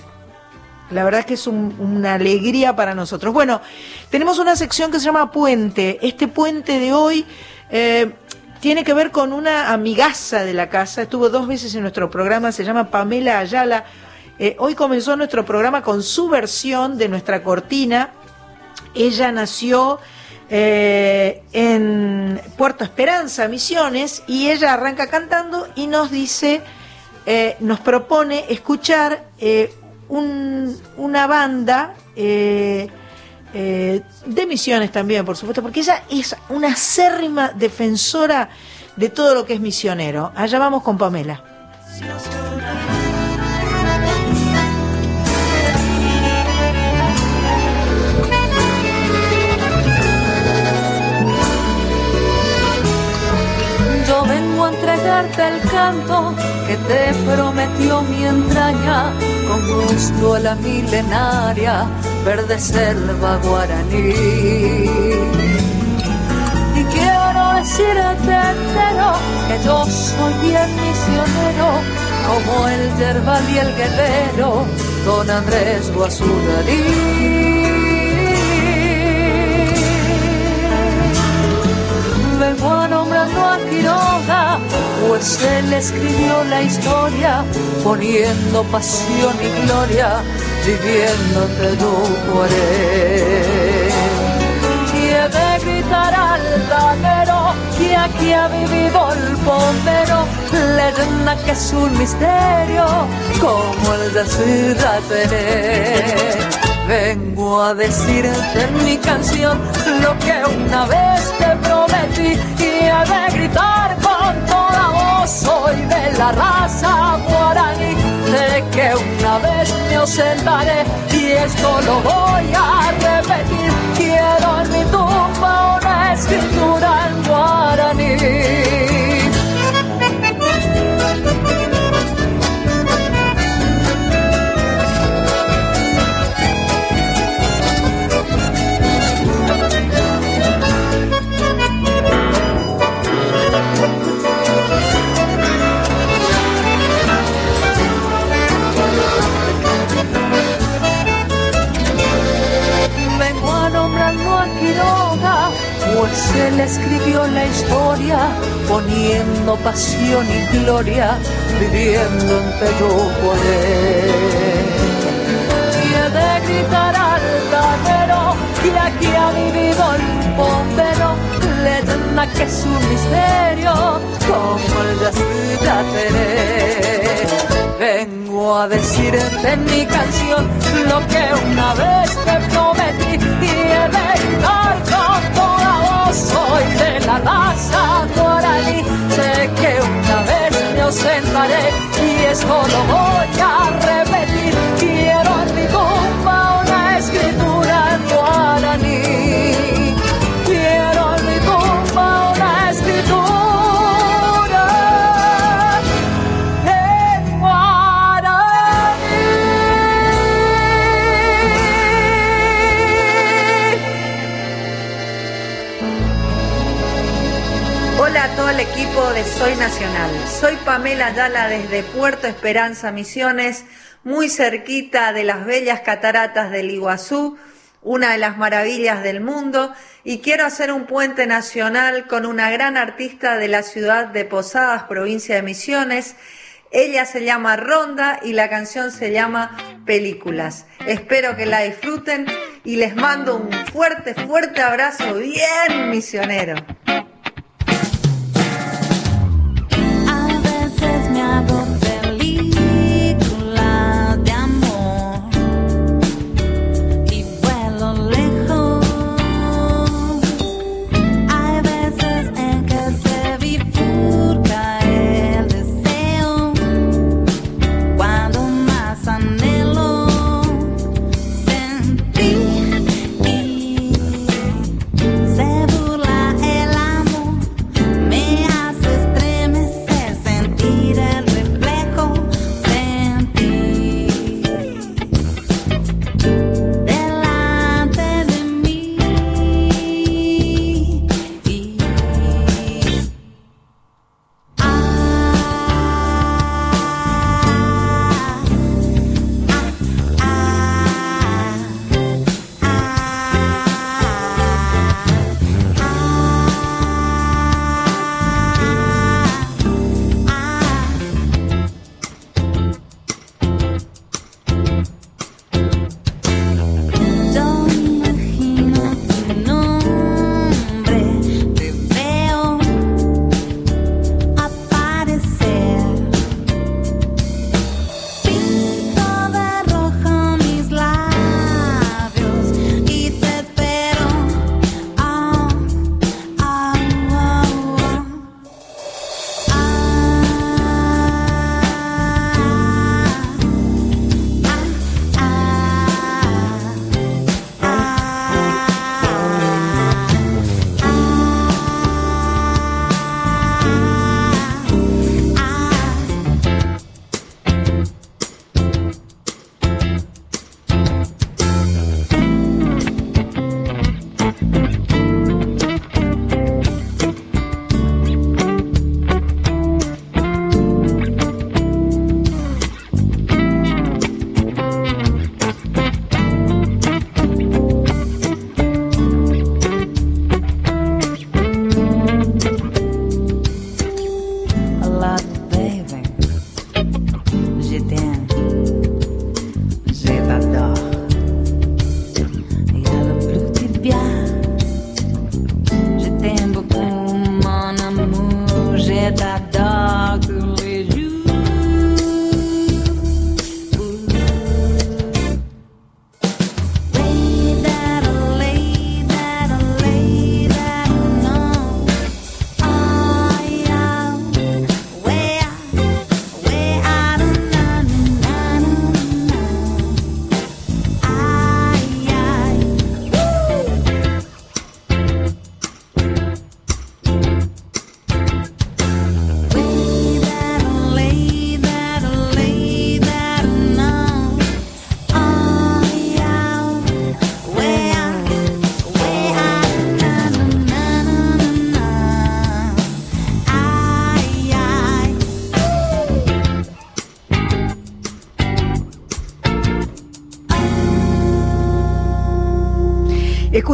La verdad es que es un- una alegría para nosotros. Bueno, tenemos una sección que se llama Puente. Este puente de hoy eh, tiene que ver con una amigaza de la casa. Estuvo dos veces en nuestro programa, se llama Pamela Ayala. Eh, hoy comenzó nuestro programa con su versión de nuestra cortina. Ella nació eh, en Puerto Esperanza, Misiones, y ella arranca cantando y nos dice, eh, nos propone escuchar eh, un- una banda de Misiones también, por supuesto, porque ella es una acérrima defensora de todo lo que es misionero. Allá vamos con Pamela. El canto que te prometió mi entraña, con gusto a la milenaria, verde selva guaraní. Y quiero decirte entero que yo soy el misionero, como el yerbal y el guerrero, don Andrés Guasuralí. Nombrando a Quiroga, pues él escribió la historia, poniendo pasión y gloria, viviendo entre Y he de gritar al taguero que aquí ha vivido el bombero, leyenda que es un misterio, como el de Ciudad Tené. Vengo a decirte en mi canción lo que una vez te prometí de gritar con toda voz. Soy de la raza guaraní, de que una vez me ausentaré y esto lo voy a repetir. Quiero en mi tumba una escritura en guaraní. Pues él escribió la historia, poniendo pasión y gloria, viviendo en Peyuguaré. Y he de gritar al taguero que aquí ha vivido el bombero, leyenda que es un misterio, como el de Vengo a decirte en mi canción lo que una vez te prometí y he de gritar. Soy de la raza guaraní, sé que una vez me ausentaré y esto lo voy a repetir. De Soy Nacional. Soy Pamela Ayala desde Puerto Esperanza, Misiones. muy cerquita de las bellas cataratas del Iguazú, una de las maravillas del mundo, y quiero hacer un puente nacional con una gran artista de la ciudad de Posadas, provincia de Misiones. Ella se llama Ronda y la canción se llama Películas. Espero que la disfruten y les mando un fuerte, fuerte abrazo bien misionero.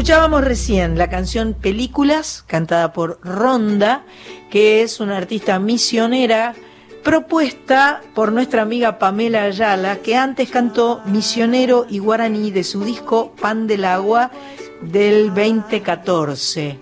Escuchábamos recién la canción Películas, cantada por Ronda, que es una artista misionera propuesta por nuestra amiga Pamela Ayala, que antes cantó Misionero y Guaraní de su disco Pan del Agua del 2014.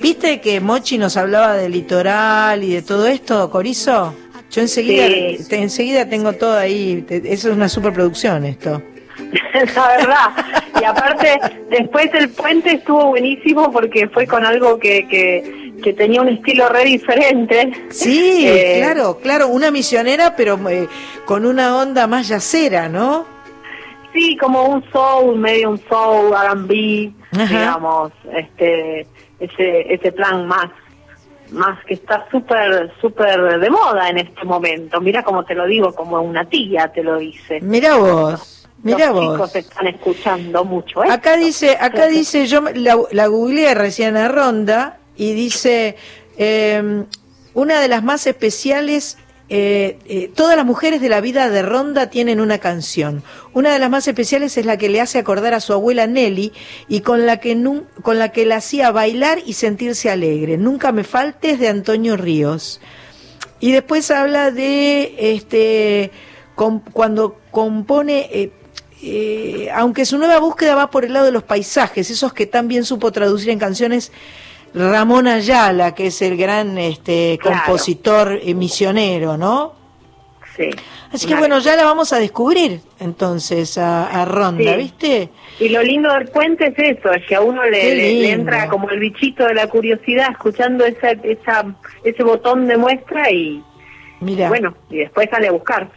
¿Viste que Mochi nos hablaba del litoral y de todo esto, Corizo? Yo enseguida, Sí. te- enseguida tengo todo ahí, te- eso es una superproducción esto. la verdad. Y aparte, después el puente estuvo buenísimo porque fue con algo que, que, que tenía un estilo re diferente. Sí, Eh, claro, claro, una misionera, pero eh, con una onda más yacera, ¿no? Sí, como un soul, medio un soul, R&B, digamos, este, ese, ese plan más, más que está súper, súper de moda en este momento. Mira como te lo digo, como una tía te lo dice. Mira vos, mira Los vos. chicos están escuchando mucho. Acá dice, acá dice, yo la, la googleé recién a Ronda y dice, eh, una de las más especiales eh, eh, todas las mujeres de la vida de Ronda tienen una canción. Una de las más especiales es la que le hace acordar a su abuela Nelly y con la que, nun- con la, que la hacía bailar y sentirse alegre. Nunca me faltes de Antonio Ríos. Y después habla de este com- cuando compone, eh, eh, aunque su nueva búsqueda va por el lado de los paisajes, esos que también supo traducir en canciones Ramón Ayala, que es el gran este, compositor misionero, ¿no? Sí. Así que bueno, ya la vamos a descubrir entonces a, a Ronda, Sí. ¿viste? Y lo lindo del puente es eso, es que a uno le, entra como el bichito de la curiosidad escuchando esa, esa, ese botón de muestra y Mira. bueno, y después sale a buscar.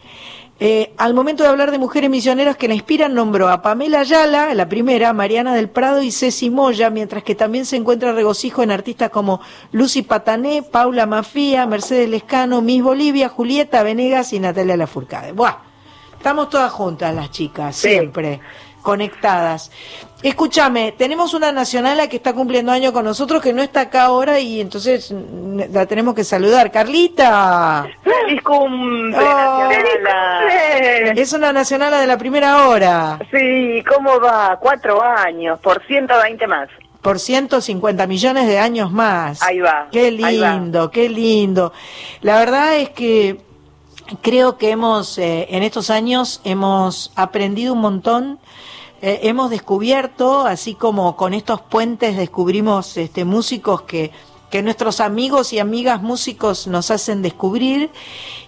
Eh, al momento de hablar de mujeres misioneras que la inspiran, nombró a Pamela Ayala, la primera, Mariana del Prado y Ceci Moya, mientras que también se encuentra regocijo en artistas como Lucy Patané, Paula Mafía, Mercedes Lescano, Miss Bolivia, Julieta Venegas y Natalia Lafourcade. Buah, estamos todas juntas las chicas, Sí. siempre conectadas. Escúchame, tenemos una nacionala que está cumpliendo año con nosotros que no está acá ahora y entonces la tenemos que saludar. Carlita. ¡Feliz cumple, Oh. Nacionala! Es una nacional de la primera hora. Sí, ¿cómo va? Cuatro años, por 120 más. Por 150 millones de años más. Ahí va, Qué va. lindo, qué lindo. La verdad es que creo que hemos, eh, en estos años, hemos aprendido un montón. Eh, hemos descubierto, así como con estos puentes descubrimos este, músicos que, que nuestros amigos y amigas músicos nos hacen descubrir.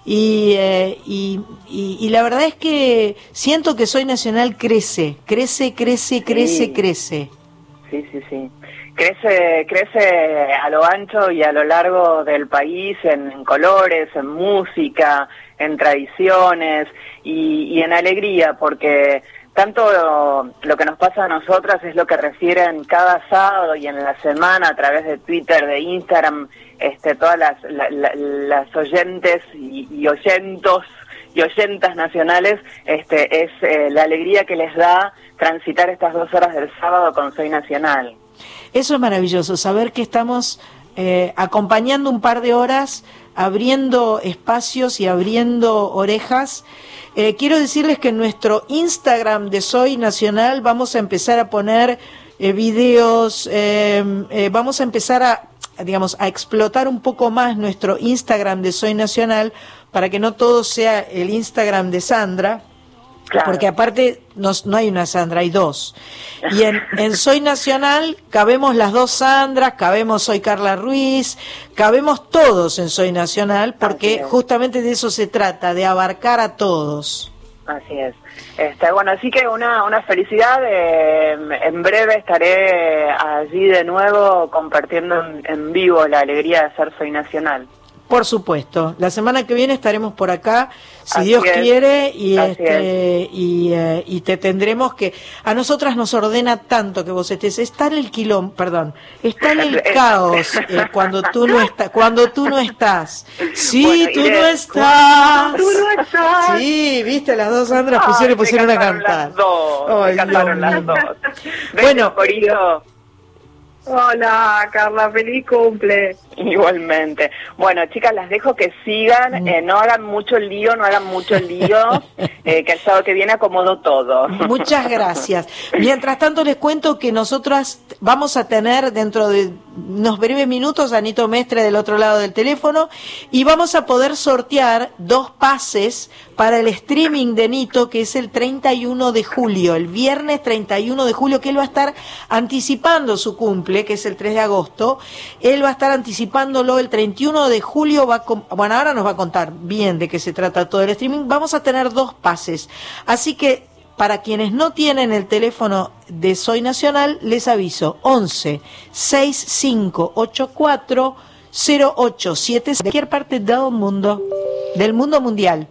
Y, eh, y, y- y la verdad es que siento que Soy Nacional crece, crece, crece, crece, Sí. crece. Sí, sí, sí. Crece, crece a lo ancho y a lo largo del país en, en colores, en música, en tradiciones y, y en alegría, porque tanto lo, lo que nos pasa a nosotras es lo que refieren cada sábado y en la semana a través de Twitter, de Instagram, este, todas las, la- la- las oyentes y, y oyentos y oyentas nacionales, este, es eh, la alegría que les da transitar estas dos horas del sábado con Soy Nacional. Eso es maravilloso, saber que estamos eh, acompañando un par de horas, abriendo espacios y abriendo orejas. Eh, quiero decirles que en nuestro Instagram de Soy Nacional vamos a empezar a poner eh, videos, eh, eh, vamos a empezar a, digamos, a explotar un poco más nuestro Instagram de Soy Nacional para que no todo sea el Instagram de Sandra, porque aparte nos- no hay una Sandra, hay dos. Y en, en Soy Nacional cabemos las dos Sandras, cabemos Soy Carla Ruiz, cabemos todos en Soy Nacional, porque justamente de eso se trata, de abarcar a todos. Así es. Este, bueno, así que una, una felicidad. eh, en breve estaré allí de nuevo compartiendo en, en vivo la alegría de ser Soy Nacional. Por supuesto, la semana que viene estaremos por acá, si Así Dios es, quiere, y, este, y, eh, y te tendremos que... A nosotras nos ordena tanto que vos estés, está en el quilombo, perdón, está en el caos eh, cuando tú no estás, cuando tú no estás. Sí, Bueno, tú no estás. Tú no estás. Sí, viste, las dos Sandras Ay, pusieron, me pusieron a cantar. Las dos, Ay, me cantaron las dos. Bueno, Corito. Hola, Carla, feliz cumple. Igualmente. Bueno, chicas, las dejo que sigan, eh, no hagan mucho lío, no hagan mucho lío, eh, que el sábado que viene acomodo todo. Muchas gracias. Mientras tanto les cuento que nosotras vamos a tener dentro de unos breves minutos a Anito Mestre del otro lado del teléfono y vamos a poder sortear dos pases para el streaming de Nito que es el 31 de julio, el viernes 31 de julio, que él va a estar anticipando su cumple, que es el 3 de agosto. Él va a estar anticipándolo el 31 de julio. Va a bueno, ahora nos va a contar bien de qué se trata todo el streaming. Vamos a tener dos pases. Así que para quienes no tienen el teléfono de Soy Nacional, les aviso 11 6584 0876 de cualquier parte del mundo, del mundo mundial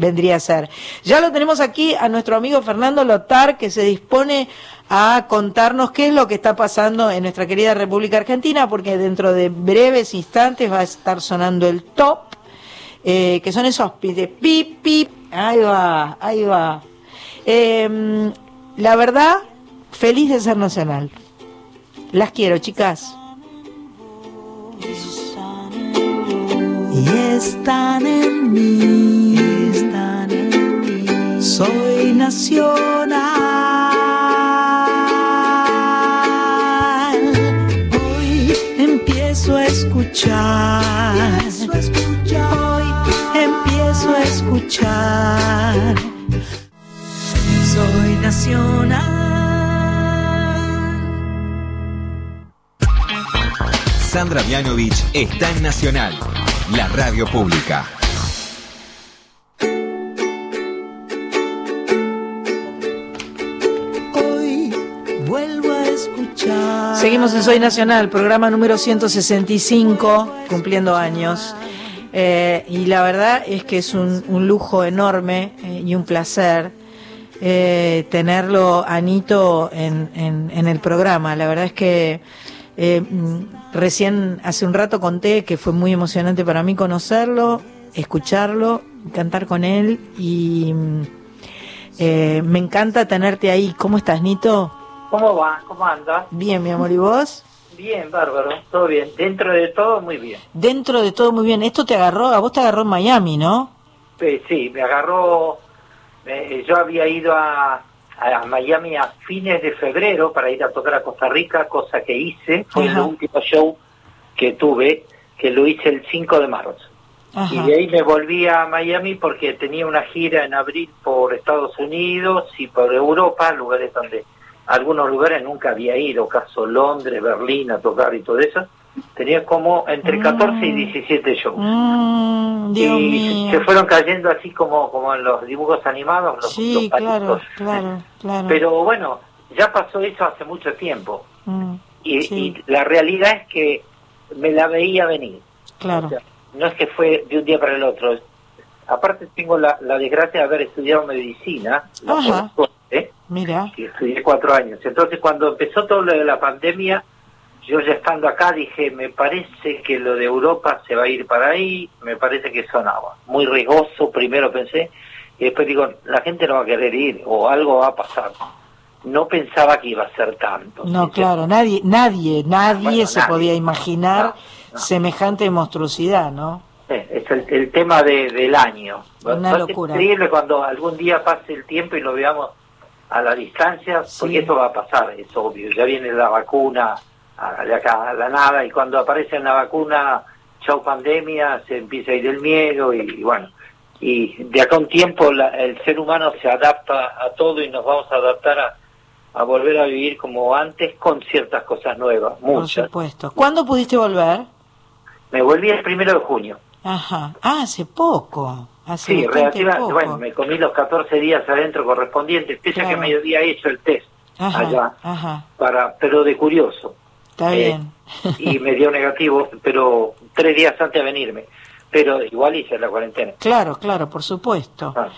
vendría a ser. Ya lo tenemos aquí a nuestro amigo Fernando Lotar, que se dispone a contarnos qué es lo que está pasando en nuestra querida República Argentina, porque dentro de breves instantes va a estar sonando el top, eh, que son esos de pip, pip, ahí va, ahí va. Eh, la verdad, feliz de ser nacional. Las quiero, chicas. están en mí, están en mí. Soy nacional. Hoy empiezo a escuchar. Empiezo a escuchar. Hoy empiezo a escuchar. Soy nacional. Sandra Mianovich está en Nacional, la radio pública. Seguimos en Soy Nacional, programa número 165, cumpliendo años. Eh, y la verdad es que es un, lujo enorme eh, y un placer eh, tenerlo, Anito, en, en, en el programa. La verdad es que recién, hace un rato conté que fue muy emocionante para mí conocerlo, escucharlo, cantar con él y mm, me encanta tenerte ahí. ¿Cómo estás, Nito? ¿Cómo va? ¿Cómo andas? Bien, mi amor, ¿y vos? Bien, bárbaro, todo bien. Dentro de todo, muy bien. Dentro de todo muy bien. Esto te agarró, a vos te agarró en Miami, ¿no? Eh, sí, me agarró. eh, yo había ido a, a Miami a fines de febrero para ir a tocar a Costa Rica, cosa que hice. Fue el último show que tuve, que lo hice el 5 de marzo. Ajá. Y de ahí me volví a Miami porque tenía una gira en abril por Estados Unidos y por Europa, lugares donde algunos lugares nunca había ido, caso Londres, Berlín, a tocar y todo eso. Tenía como entre 14 y 17 shows. Mm, y se fueron cayendo así como, como en los dibujos animados, los, Sí, los palitos. claro, claro, claro. Pero bueno, ya pasó eso hace mucho tiempo. Mm, Y, Sí. y la realidad es que me la veía venir. claro. O sea, no es que fue de un día para el otro. Aparte tengo la, la desgracia de haber estudiado medicina, Ajá. suerte, Mira. que estudié cuatro años. Entonces cuando empezó todo lo de la pandemia, yo ya estando acá dije, me parece que lo de Europa se va a ir para ahí, me parece que sonaba. Muy riesgoso, primero pensé, y después digo, la gente no va a querer ir o algo va a pasar. No pensaba que iba a ser tanto. No, claro, nadie, nadie, nadie Bueno, se nadie. podía imaginar semejante monstruosidad, ¿no? Es el, el tema de- del año. Una va locura. increíble cuando algún día pase el tiempo y lo veamos a la distancia, porque eso va a pasar, es obvio. Ya viene la vacuna a- de acá a la nada y cuando aparece una vacuna, chau pandemia, se empieza a ir el miedo y, y bueno. Y de acá a un tiempo la- el ser humano se adapta a todo y nos vamos a adaptar a, a volver a vivir como antes con ciertas cosas nuevas, Por muchas. supuesto. ¿Cuándo pudiste volver? Me volví el primero de junio. Ajá. Ah, hace poco. Hace Sí, relativa, poco. bueno, me comí los 14 días adentro correspondientes, pese a que me había hecho el test Ajá, allá, ajá. para, pero de curioso, Está Eh, bien. y me dio negativo, pero tres días antes de venirme, pero igual hice la cuarentena. Claro, claro, por supuesto. Ah.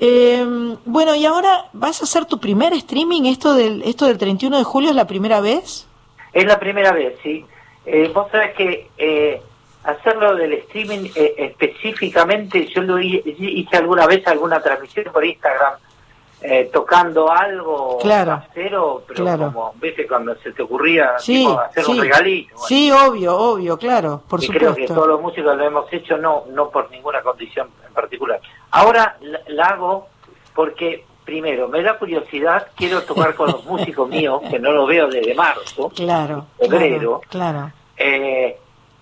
Eh, bueno, y ahora vas a hacer tu primer streaming. Esto del, esto del 31 de julio es la primera vez. Es la primera vez, sí. Eh, vos sabés que eh, hacerlo del streaming eh, específicamente, yo lo hi- hice alguna vez alguna transmisión por Instagram, eh, tocando algo Claro. casero, pero Claro. como, viste, cuando se te ocurría Sí, tipo, hacer sí. un regalito. bueno. Sí, obvio, obvio, claro, por y creo que supuesto. todos los músicos lo hemos hecho, no no por ninguna condición en particular. Ahora la, la hago porque, primero, me da curiosidad, quiero tocar con los músicos míos, que no los veo desde marzo, Claro, febrero. claro, claro. Eh,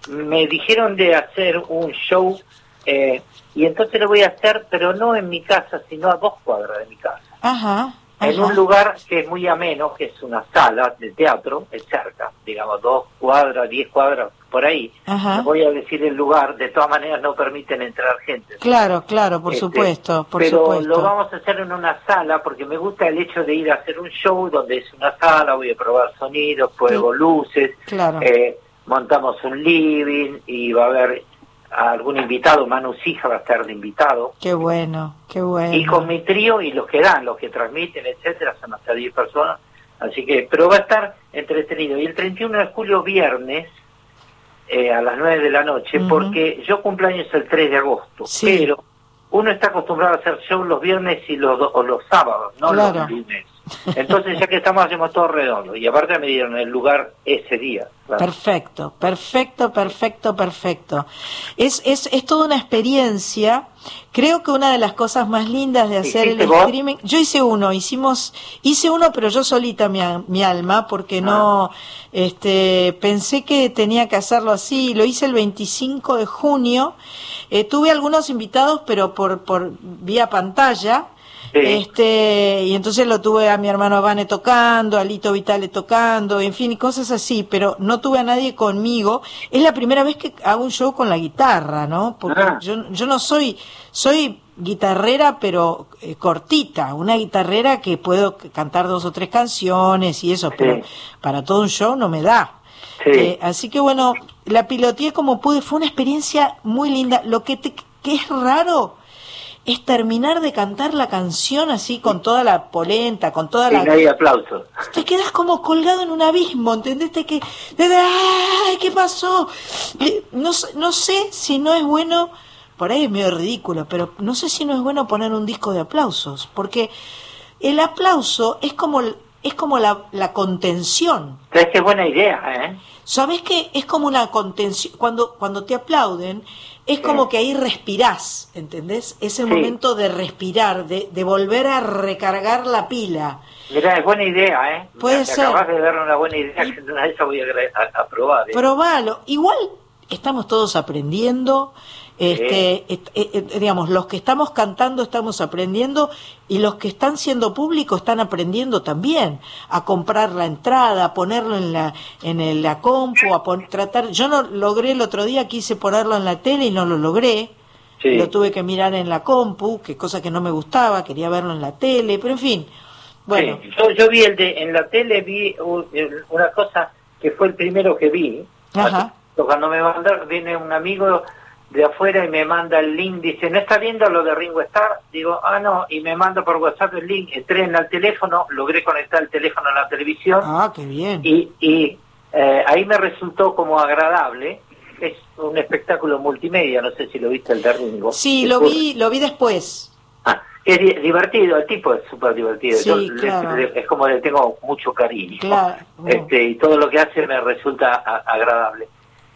me dijeron de hacer un show eh, y entonces lo voy a hacer, pero no en mi casa, sino a dos cuadras de mi casa. Ajá, En ajá. un lugar que es muy ameno, que es una sala de teatro, es cerca, digamos, dos cuadras, diez cuadras por ahí. Ajá. Voy a decir el lugar, de todas maneras no permiten entrar gente. Claro, claro, por Este, supuesto, por pero supuesto. lo vamos a hacer en una sala porque me gusta el hecho de ir a hacer un show donde es una sala, voy a probar sonidos, pruebo luces, Claro. eh, montamos un living y va a haber algún invitado, Manu Sija va a estar de invitado. Qué bueno, qué bueno. Y con mi trío y los que dan, los que transmiten, etcétera, son hasta 10 personas. Así que, pero va a estar entretenido. Y el 31 de julio, viernes, eh, a las 9 de la noche, porque yo cumpleaños el 3 de agosto, Sí. pero uno está acostumbrado a hacer show los viernes y los, o los sábados, no Claro. los lunes. Entonces, ya que estamos, hacemos todo redondo. Y aparte me dieron el lugar ese día. claro. Perfecto, perfecto, perfecto, perfecto. Es, es, es toda una experiencia. Creo que una de las cosas más lindas de hacer el streaming, yo hice uno, hicimos, hice uno, pero yo solita mi, mi alma, porque no, este, pensé que tenía que hacerlo así, lo hice el 25 de junio, Eh, tuve algunos invitados, pero por, por vía pantalla, este, y entonces lo tuve a mi hermano Vane tocando, a Lito Vitale tocando, en fin, y cosas así, pero no tuve a nadie conmigo. Es la primera vez que hago un show con la guitarra, ¿no? Porque Ah. yo, yo no soy, soy guitarrera, pero eh, cortita, una guitarrera que puedo cantar dos o tres canciones y eso, pero para todo un show no me da. Eh, así que bueno, la piloteé como pude, fue una experiencia muy linda. Lo que, te- que es raro es terminar de cantar la canción así con toda la polenta, con toda Y la... no hay aplausos. Te quedas como colgado en un abismo, ¿entendés? Te que, ¡ay, qué pasó! No, sé- no sé si no es bueno, por ahí es medio ridículo, pero no sé si no es bueno poner un disco de aplausos, porque el aplauso es como, el- es como la, la contención. Es que es buena idea, ¿eh? ¿Sabes qué? Es como una contención. Cuando, cuando te aplauden, es como que ahí respirás, ¿entendés? Es el Sí. momento de respirar, de, de volver a recargar la pila. Mirá, es buena idea, ¿eh? Puede Me ser. Acabas de dar una buena idea de esas voy a, a- a probar. ¿eh? Probalo. Igual estamos todos aprendiendo. Este, et- et- digamos, los que estamos cantando estamos aprendiendo y los que están siendo públicos están aprendiendo también a comprar la entrada, a ponerlo en la en el- la compu, a pon- tratar. Yo no logré el otro día quise ponerlo en la tele y no lo logré. Sí. Lo tuve que mirar en la compu, que cosa que no me gustaba, quería verlo en la tele, pero en fin. Bueno, Sí, yo, yo vi el de, en la tele, vi una cosa que fue el primero que vi. Ajá. Cuando me mandaron, viene un amigo de afuera y me manda el link, dice, ¿no está viendo lo de Ringo Starr? Digo, ah, no, y me manda por WhatsApp el link, entré en el teléfono, logré conectar el teléfono a la televisión. Ah, qué bien. Y, y eh, ahí me resultó como agradable. Es un espectáculo multimedia, no sé si lo viste el de Ringo. sí, lo vi, lo vi después. Ah, es di- divertido, el tipo es súper divertido. Sí, Yo le- claro. le- es como le tengo mucho cariño. Claro. Este, y todo lo que hace me resulta a- agradable.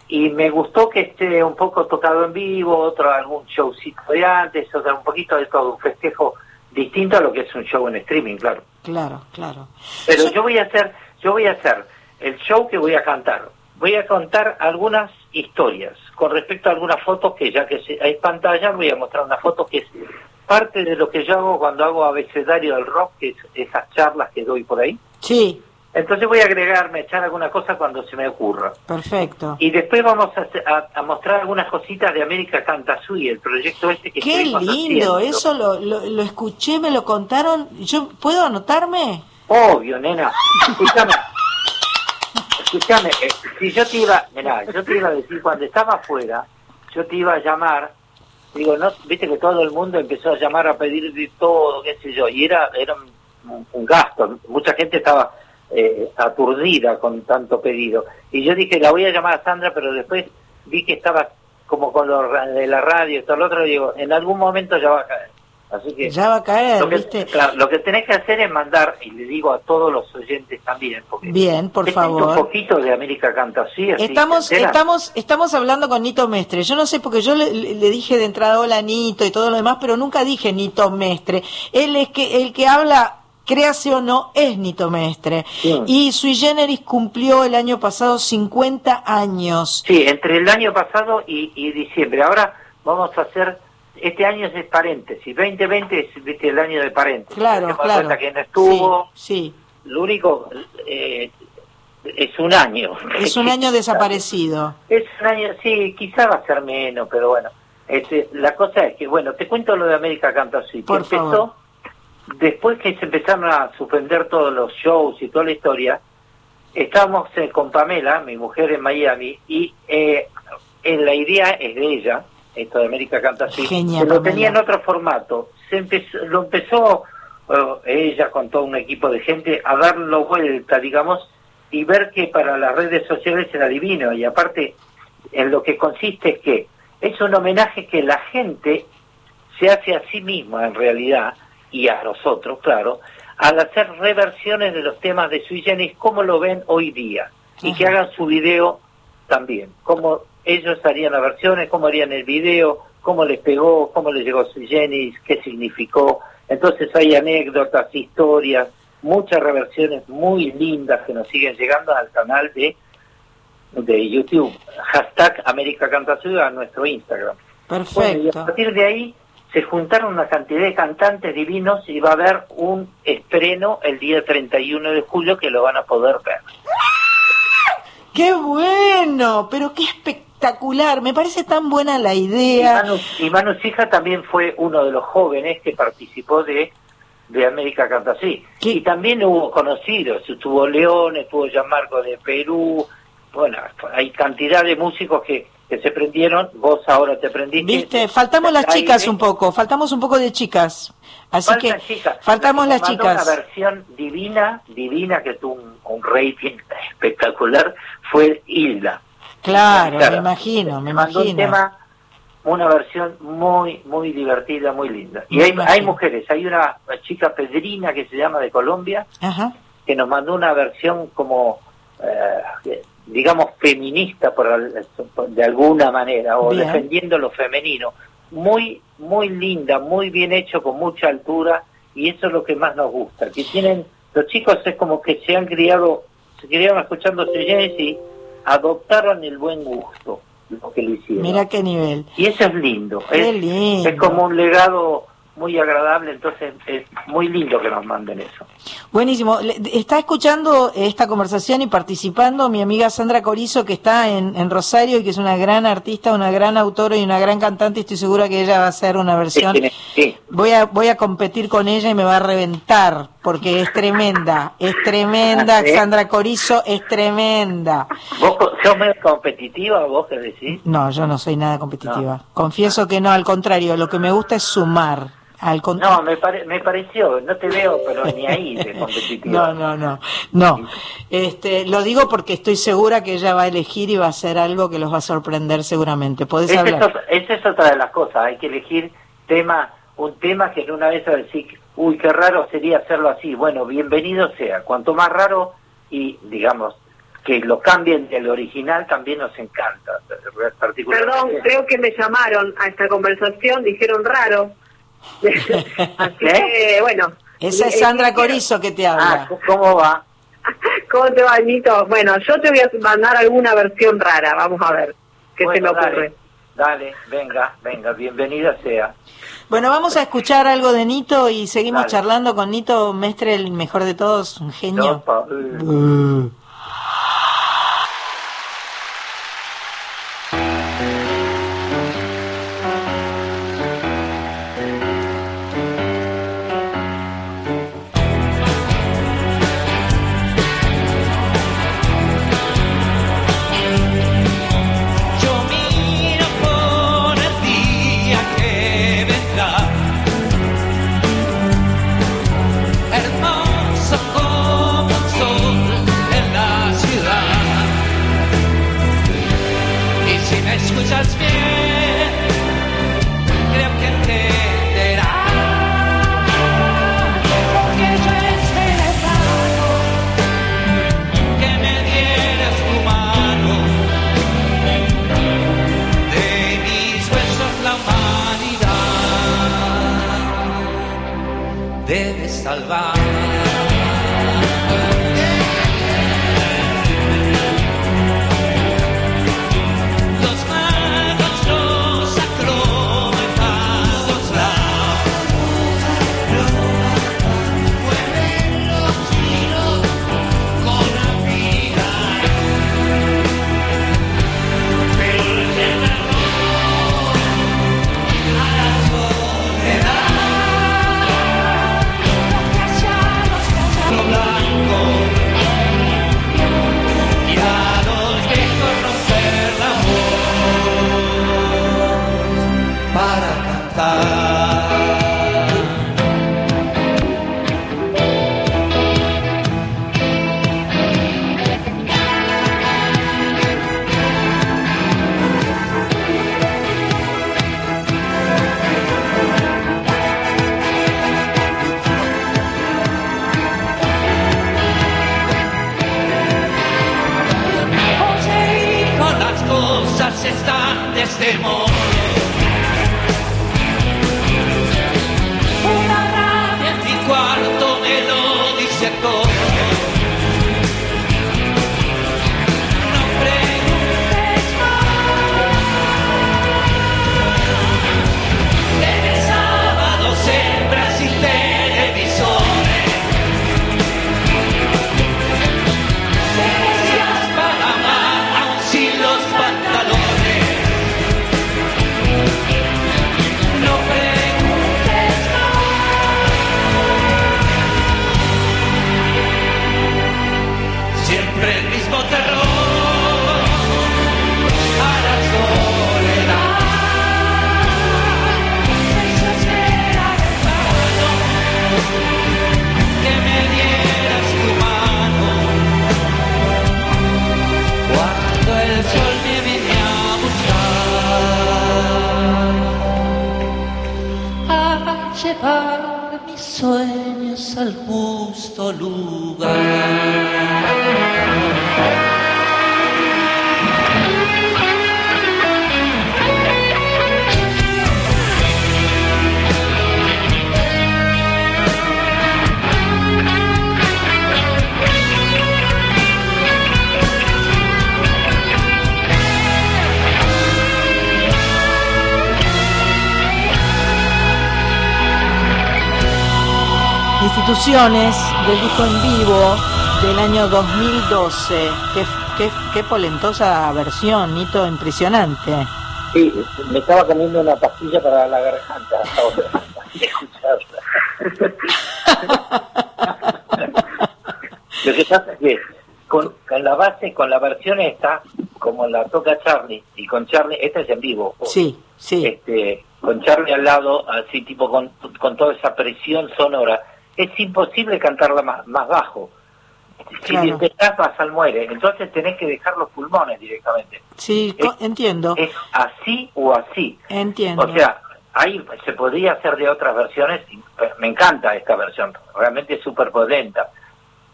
Y me gustó que esté un poco tocado en vivo, otro algún showcito de antes, otro un poquito de todo, un festejo distinto a lo que es un show en streaming, claro. Claro, claro. Pero yo voy a hacer, yo voy a hacer el show que voy a cantar. Voy a contar algunas historias con respecto a algunas fotos que ya que hay pantalla, voy a mostrar una foto que es parte de lo que yo hago cuando hago abecedario del rock, que es esas charlas que doy por ahí. Sí, Entonces voy a agregarme, echar alguna cosa cuando se me ocurra. perfecto. Y después vamos a, hacer- a- a mostrar algunas cositas de América Canta Sui, el proyecto este que Qué lindo, haciendo. eso lo, lo, lo escuché, me lo contaron. ¿Yo puedo anotarme? Obvio, nena. Escúchame. Escúchame, eh, si yo te iba, mirá, yo te iba a decir, cuando estaba afuera, yo te iba a llamar, digo, no, viste que todo el mundo empezó a llamar a pedir de todo, qué sé yo, y era, era un, un gasto, mucha gente estaba eh, aturdida con tanto pedido. Y yo dije, la voy a llamar a Sandra, pero después vi que estaba como con lo de la radio y todo lo otro, y digo, en algún momento ya va a caer. Así que Ya va a caer, lo que, ¿viste? claro, lo que tenés que hacer es mandar, y le digo a todos los oyentes también, porque Bien, por te cuento un favor. poquito de América Canta así, así, Estamos, estamos, estamos hablando con Nito Mestre. Yo no sé, porque yo le, le- le dije de entrada hola Nito y todo lo demás, pero nunca dije Nito Mestre. Él es que el que habla, créase o no, es Nito Mestre. Sí. Y Sui Generis cumplió el año pasado 50 años. Sí, entre el año pasado y, y diciembre. Ahora vamos a hacer, este año es paréntesis, 2020 es viste, el año de paréntesis. Claro, claro. que no estuvo, Sí, lo único eh, es un año. es un año desaparecido. Es un año, sí, quizá va a ser menos, pero bueno. Este, la cosa es que, bueno, te cuento lo de América Canta Así, que Por empezó favor. Después que se empezaron a suspender todos los shows y toda la historia. Estábamos eh, con Pamela, mi mujer en Miami, y eh, en la idea es de ella, esto de América Canta Así, Genia, se lo tenía en otro formato. Se empezó, lo empezó eh, ella con todo un equipo de gente a darlo vuelta, digamos, y ver que para las redes sociales era divino. Y aparte, en lo que consiste es que es un homenaje que la gente se hace a sí misma en realidad, y a nosotros, claro, al hacer reversiones de los temas de Sui Generis, cómo lo ven hoy día, y que hagan su video también, cómo ellos harían las versiones, cómo harían el video, cómo les pegó, cómo les llegó Sui Generis, qué significó. Entonces hay anécdotas, historias, muchas reversiones muy lindas que nos siguen llegando al canal de, de YouTube. Hashtag América Canta Ciudad, nuestro Instagram. Perfecto. Bueno, y a partir de ahí se juntaron una cantidad de cantantes divinos y va a haber un estreno el día 31 de julio que lo van a poder ver. ¡Qué bueno! Pero qué espectacular. Me parece tan buena la Y idea. Manu, y Manu Sija también fue uno de los jóvenes que participó de, de América Canta Así. Y también hubo conocidos, estuvo León, estuvo Gianmarco de Perú, bueno, hay cantidad de músicos que, que se prendieron, vos ahora te prendiste. ¿Viste? Faltamos las chicas un poco, faltamos un poco de chicas. Así Faltan que chicas. faltamos las chicas. Una versión divina, divina que tuvo un, un rating espectacular, fue Hilda. Claro, Claro. me imagino, me mandó un imagino. tema, una versión muy, muy divertida, muy linda. Y hay, imagino. hay mujeres, hay una chica Pedrina que se llama de Colombia, Ajá. que nos mandó una versión como, eh, digamos, feminista por, al- de alguna manera, o Bien. defendiendo lo femenino. Muy, muy linda, muy bien hecho, con mucha altura, y eso es lo que más nos gusta, que tienen, los chicos es como que se han criado, se criaron escuchando Seyens y adoptaron el buen gusto, lo que lo hicieron. Mira qué nivel. Y eso es lindo. Qué es, lindo. es como un legado muy agradable, entonces es muy lindo que nos manden eso. Buenísimo. Está escuchando esta conversación y participando mi amiga Sandra Corizo, que está en, en Rosario y que es una gran artista, una gran autora y una gran cantante. Estoy segura que ella va a hacer una versión. Sí. Voy a, voy a competir con ella y me va a reventar, porque es tremenda, es tremenda. Ah, ¿sí? Sandra Corizo es tremenda. ¿Vos sos medio competitiva, vos qué decís? No, yo no soy nada competitiva. Confieso que no, al contrario, lo que me gusta es sumar. Al No, me, pare- me pareció, no te veo, pero ni ahí de competitiva. No, no, no, no. Este, lo digo porque estoy segura que ella va a elegir y va a hacer algo que los va a sorprender seguramente. Podés es, hablar. esa es otra de las cosas, hay que elegir tema, un tema que en una vez a decir, uy, qué raro sería hacerlo así. Bueno, bienvenido sea. Cuanto más raro y, digamos, que lo cambien del original también nos encanta. Perdón, creo que me llamaron a esta conversación, dijeron raro. Que, bueno. Esa es eh, Sandra eh, Corizo que te Ah, habla. ¿cómo va? ¿Cómo te va, Nito? Bueno, yo te voy a mandar alguna versión rara, vamos a ver qué se me ocurre. Dale, dale, venga, venga, bienvenida sea. Bueno, vamos a escuchar algo de Nito y seguimos Dale. charlando con Nito Mestre, el mejor de todos, un genio. Opa, salvar. Instituciones del disco en vivo del año 2012. Qué, qué, qué polentosa versión, Nito, impresionante. Sí, me estaba comiendo una pastilla para la garganta ahora. Lo que pasa es que con, con la base, con la versión esta, como la toca Charlie, y con Charlie, esta es en vivo. Sí, sí. Este, con Charlie al lado, así tipo con, con toda esa presión sonora, es imposible cantarla más, más bajo. Si Claro. intentás vas al muere, entonces tenés que dejar los pulmones directamente. Sí, entiendo, Es así o así. entiendo. O sea, ahí se podría hacer de otras versiones, y me encanta esta versión, realmente es súper potenta,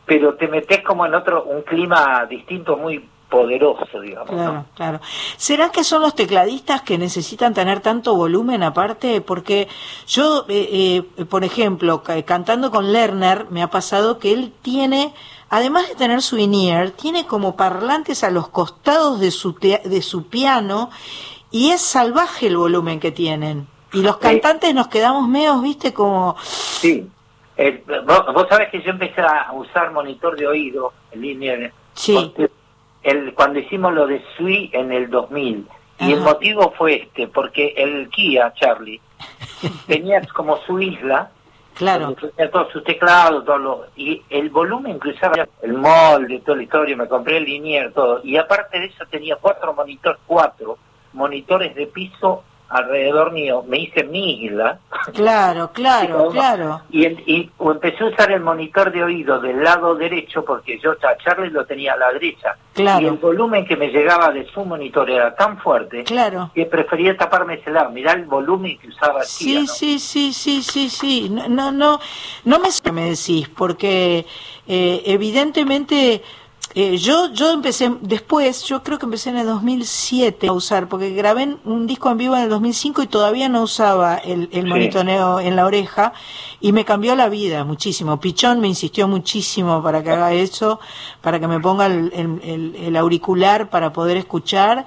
pero te metes como en otro, un clima distinto muy poderoso, digamos. ¿no? Claro, claro. ¿Será que son los tecladistas que necesitan tener tanto volumen aparte? Porque yo, eh, eh, por ejemplo, ca- cantando con Lerner, me ha pasado que él tiene, además de tener su in-ear, tiene como parlantes a los costados de su, de su piano y es salvaje el volumen que tienen. Y los cantantes nos quedamos medios, viste, como... Sí. Eh, vos, vos sabés que yo empecé a usar monitor de oído en línea. Sí. El, cuando hicimos lo de Sui en el 2000. Y el motivo fue este, porque el Kia, Charlie, tenía como su isla, Claro. todos sus teclados, todo lo- y el volumen cruzaba el molde, toda la historia, me compré el linier, todo. Y aparte de eso tenía cuatro monitores, cuatro monitores de piso alrededor mío. Me hice mi isla. Claro, claro, claro. Y, el- y empecé a usar el monitor de oído del lado derecho porque yo a Charlie lo tenía a la derecha. Claro. Y el volumen que me llegaba de su monitor era tan fuerte Claro. que prefería taparme ese lado. Mirá el volumen que usaba Sí, sí, sí, sí, sí, sí. No, no, no, no me sé qué me decís, porque eh, evidentemente eh, yo, yo empecé después, yo creo que empecé en el 2007 a usar, porque grabé un disco en vivo en el 2005 y todavía no usaba el, el Sí. monitoneo en la oreja y me cambió la vida muchísimo. Pichón me insistió muchísimo para que haga eso, para que me ponga el- el- el auricular para poder escuchar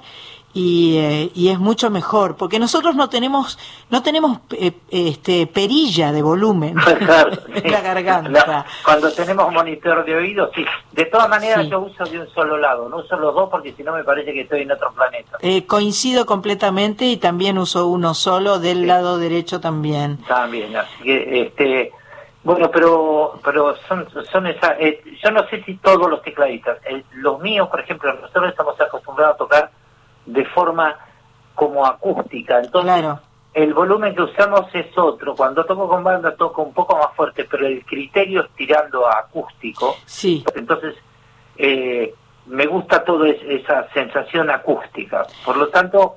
y, eh, y es mucho mejor porque nosotros no tenemos no tenemos eh, este perilla de volumen Claro, en la garganta La- cuando tenemos monitor de oído, sí. De todas maneras, Sí. yo uso de un solo lado, no uso los dos porque si no me parece que estoy en otro planeta. Eh, coincido completamente y también uso uno solo del lado derecho también También, así que, este, bueno, pero, pero son, son esas, eh, yo no sé si todos los tecladistas, los míos, por ejemplo, nosotros estamos acostumbrados a tocar de forma como acústica, entonces el volumen que usamos es otro, cuando toco con banda toco un poco más fuerte, pero el criterio es tirando a acústico, sí. Entonces eh, me gusta toda es- esa sensación acústica, por lo tanto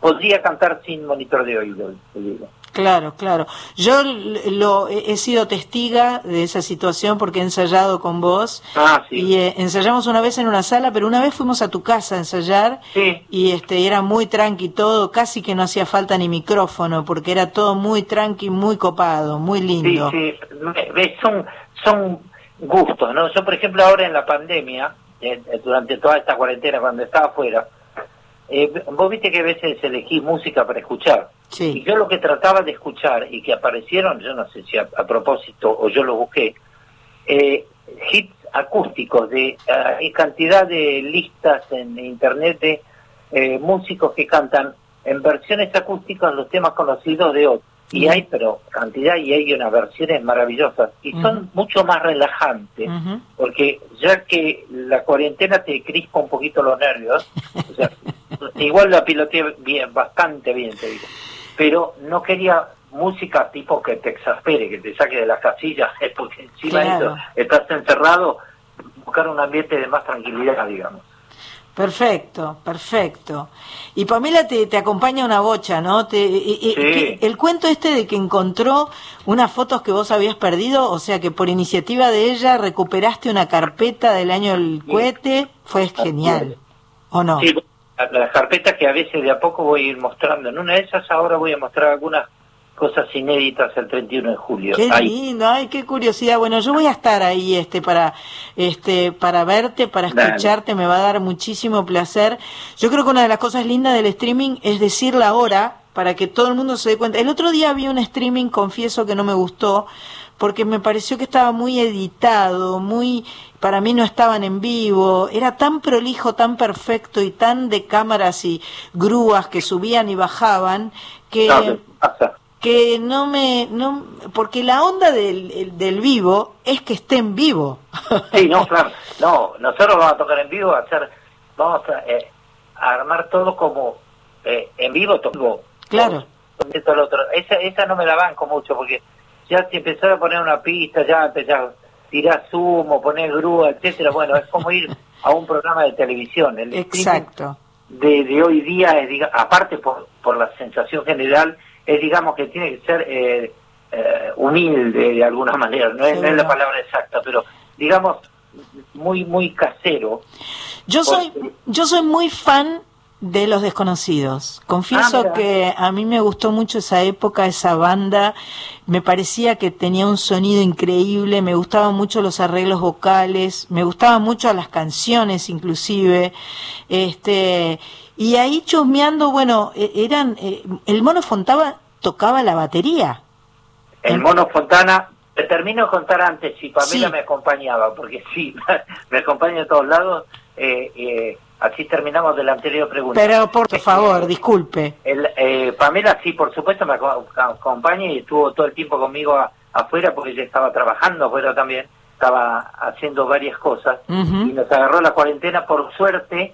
podría cantar sin monitor de oído, te digo. Claro, claro. Yo lo he sido testiga de esa situación porque he ensayado con vos Ah, sí. y eh, ensayamos una vez en una sala, pero una vez fuimos a tu casa a ensayar y este era muy tranqui todo, casi que no hacía falta ni micrófono porque era todo muy tranqui, muy copado, muy lindo. Sí, sí, son, son gustos, ¿no? Yo, por ejemplo, ahora en la pandemia, eh, eh, durante toda esta cuarentena, cuando estaba afuera, eh, vos viste que a veces elegí música para escuchar. Y yo lo que trataba de escuchar y que aparecieron, yo no sé si a, a propósito o yo lo busqué, eh, hits acústicos de eh, hay cantidad de listas en internet de eh, músicos que cantan en versiones acústicas los temas conocidos de otros. Y hay, pero cantidad, y hay unas versiones maravillosas. Y son mucho más relajantes, porque ya que la cuarentena te crispa un poquito los nervios, o sea, igual la piloteé bien, bastante bien, te digo. Pero no quería música tipo que te exaspere, que te saque de las casillas, porque encima de eso estás encerrado, buscar un ambiente de más tranquilidad, digamos. Perfecto, perfecto. Y Pamela te, te acompaña una bocha, ¿no? Te, y- Sí. que- el cuento este de que encontró unas fotos que vos habías perdido, o sea que por iniciativa de ella recuperaste una carpeta del año del cohete, fue genial, ¿o no? Sí, la- las carpetas que a veces de a poco voy a ir mostrando. En una de esas ahora voy a mostrar algunas cosas inéditas el 31 de julio. Qué Ahí. lindo, ay, qué curiosidad. Bueno, yo voy a estar ahí, este, para, este, para verte, para Dale. escucharte, me va a dar muchísimo placer. Yo creo que una de las cosas lindas del streaming es decir la hora para que todo el mundo se dé cuenta. El otro día vi un streaming, confieso que no me gustó, porque me pareció que estaba muy editado, muy, para mí no estaban en vivo, era tan prolijo, tan perfecto y tan de cámaras y grúas que subían y bajaban, que. Que no me no porque la onda del, el- del vivo es que esté en vivo Sí, no, claro. No, nosotros vamos a tocar en vivo, a hacer, vamos a, eh, a armar todo como eh, en vivo, todo. claro Esto, lo otro. Esa, esa no me la banco mucho porque ya si empezar a poner una pista, ya empezar a tirar sumo, poner grúa, etcétera, bueno, es como ir a un programa de televisión. El exacto de, de hoy día, es, diga- aparte por, por la sensación general, es digamos que tiene que ser eh, eh, humilde de alguna manera, no es, no es la palabra exacta, pero digamos muy muy casero. yo soy yo soy muy fan de los desconocidos. Confieso Ah, que a mí me gustó mucho esa época esa banda. Me parecía que tenía un sonido increíble me gustaban mucho los arreglos vocales me gustaban mucho las canciones inclusive. Este y ahí chusmeando bueno e- eran eh, el mono Fontaba tocaba la batería. El mono Fontana, te termino de contar antes si Pamela Sí. me acompañaba, porque sí, me acompaña a todos lados, eh, eh, así terminamos de la anterior pregunta. Pero por favor, disculpe. El, eh, Pamela sí, por supuesto, me aco- acompaña y estuvo todo el tiempo conmigo a- afuera porque ella estaba trabajando afuera también, estaba haciendo varias cosas y nos agarró la cuarentena por suerte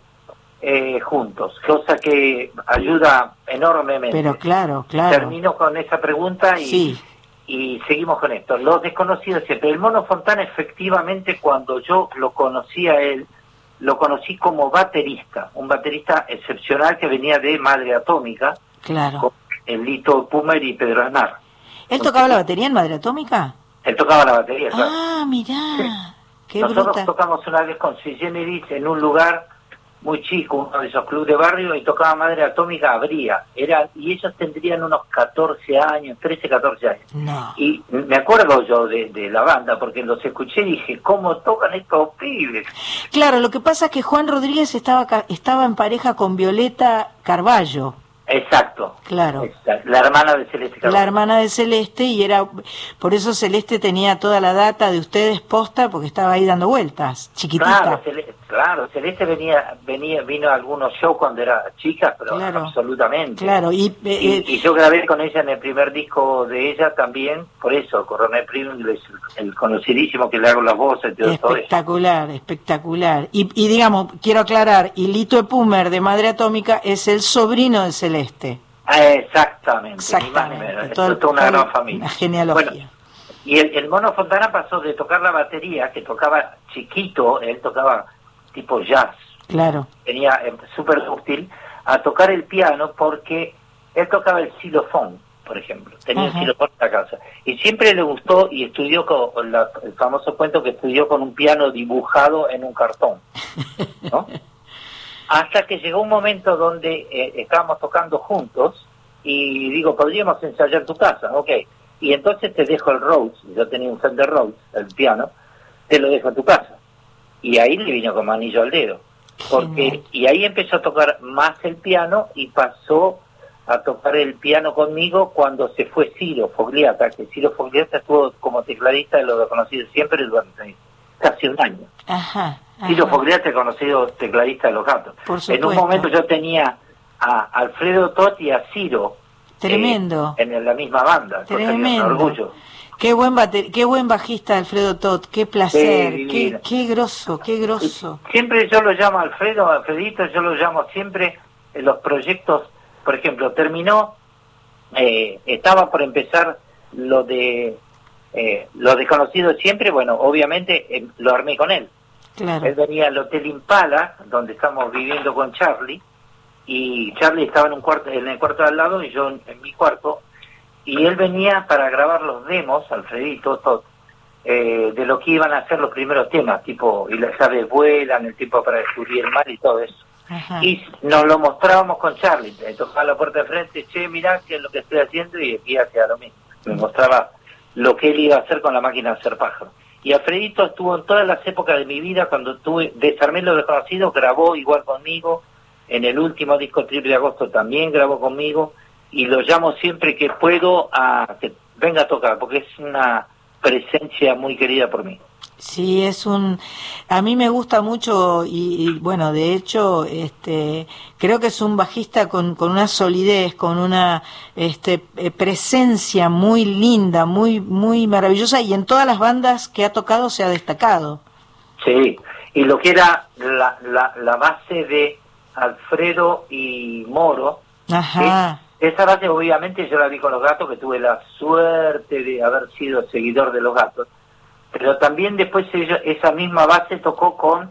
eh, juntos, cosa que ayuda enormemente. Pero claro, claro. Termino con esa pregunta y, Sí. y seguimos con esto. Los desconocidos siempre. El Mono Fontana, efectivamente, cuando yo lo conocí a él, lo conocí como baterista, un baterista excepcional que venía de Madre Atómica, Claro. con el Lito Pumer y Pedro Aznar. ¿Él tocaba la batería en Madre Atómica? Él tocaba la batería, claro. Ah, mirá. Qué Nosotros bruta. tocamos una vez con Sui Generis en un lugar muy chico, uno de esos clubes de barrio, y tocaba Madre Atómica, abría. Era, y ellos tendrían unos 14 años, 13, 14 años. No. Y me acuerdo yo de, de la banda, porque los escuché y dije, ¿cómo tocan estos pibes? Claro, lo que pasa es que Juan Rodríguez estaba, estaba en pareja con Violeta Carballo. Exacto. Claro. exacto. La hermana de Celeste Carvalho. La hermana de Celeste y era por eso Celeste tenía toda la data de ustedes posta porque estaba ahí dando vueltas, chiquitita. Claro, Celeste, claro, Celeste venía, venía, vino a algunos shows cuando era chica, pero Claro. absolutamente. Claro, y, eh, Y, eh, y yo grabé con ella en el primer disco de ella también, por eso, Coronel Pringles, el conocidísimo que le hago las voces todo espectacular, espectacular. Y, y digamos, quiero aclarar, y Lito Epumer de Madre Atómica es el sobrino de Celeste. Ah, exactamente, ni más ni Exactamente. Todo es una gran familia. Una genealogía. Bueno, y el, el Mono Fontana pasó de tocar la batería, que tocaba chiquito, él tocaba tipo jazz, claro. tenía eh, súper útil, a tocar el piano porque él tocaba el xilofón, por ejemplo, tenía Ajá. el xilofón en la casa. Y siempre le gustó y estudió con la- el famoso cuento que estudió con un piano dibujado en un cartón. ¿no? Hasta que llegó un momento donde eh, estábamos tocando juntos y digo, podríamos ensayar tu casa, ok. Y entonces te dejo el Rhodes, yo tenía un Fender Rhodes, el piano, te lo dejo en tu casa. Y ahí le vino como anillo al dedo. Porque, y ahí empezó a tocar más el piano y pasó a tocar el piano conmigo cuando se fue Ciro Fogliata, que Ciro Fogliata estuvo como tecladista de lo conocido siempre durante casi un año. Ajá. Ciro. Fogliata, conocido tecladista de los gatos. Por En un momento yo tenía a Alfredo Totti y a Ciro Tremendo. eh, en la misma banda. un Tremendo. orgullo. Qué buen bate- qué buen bajista Alfredo Tot, qué placer, Sí, qué, qué grosso, qué grosso. Siempre yo lo llamo Alfredo, Alfredito, yo lo llamo siempre en los proyectos, por ejemplo, terminó, eh, estaba por empezar lo de eh, lo desconocido siempre, bueno, obviamente eh, lo armé con él. Claro. Él venía al Hotel Impala, donde estamos viviendo con Charlie, y Charlie estaba en un cuarto, en el cuarto de al lado y yo en, en mi cuarto, y él venía para grabar los demos, Alfredito, todo, eh, de lo que iban a ser los primeros temas, tipo, y las aves vuelan, el tiempo para descubrir el mar y todo eso. Ajá. Y nos lo mostrábamos con Charlie, tocaba la puerta de frente, che, mirá qué es lo que estoy haciendo, y aquí hacía lo mismo. Me mostraba lo que él iba a hacer con la máquina de hacer pájaro. Y Alfredito estuvo en todas las épocas de mi vida, cuando tuve, desarmé lo desconocido, grabó igual conmigo, en el último disco Triple de Agosto también grabó conmigo, y lo llamo siempre que puedo a que venga a tocar, porque es una presencia muy querida por mí. Sí, es un. A mí me gusta mucho y, y, bueno, de hecho, este, creo que es un bajista con, con una solidez, con una este, eh, presencia muy linda, muy muy maravillosa y en todas las bandas que ha tocado se ha destacado. Sí, y lo que era la, la, la base de Alfredo y Moro, Ajá. Esa base obviamente yo la vi con los gatos, que tuve la suerte de haber sido seguidor de los gatos, pero también después ellos- esa misma base tocó con,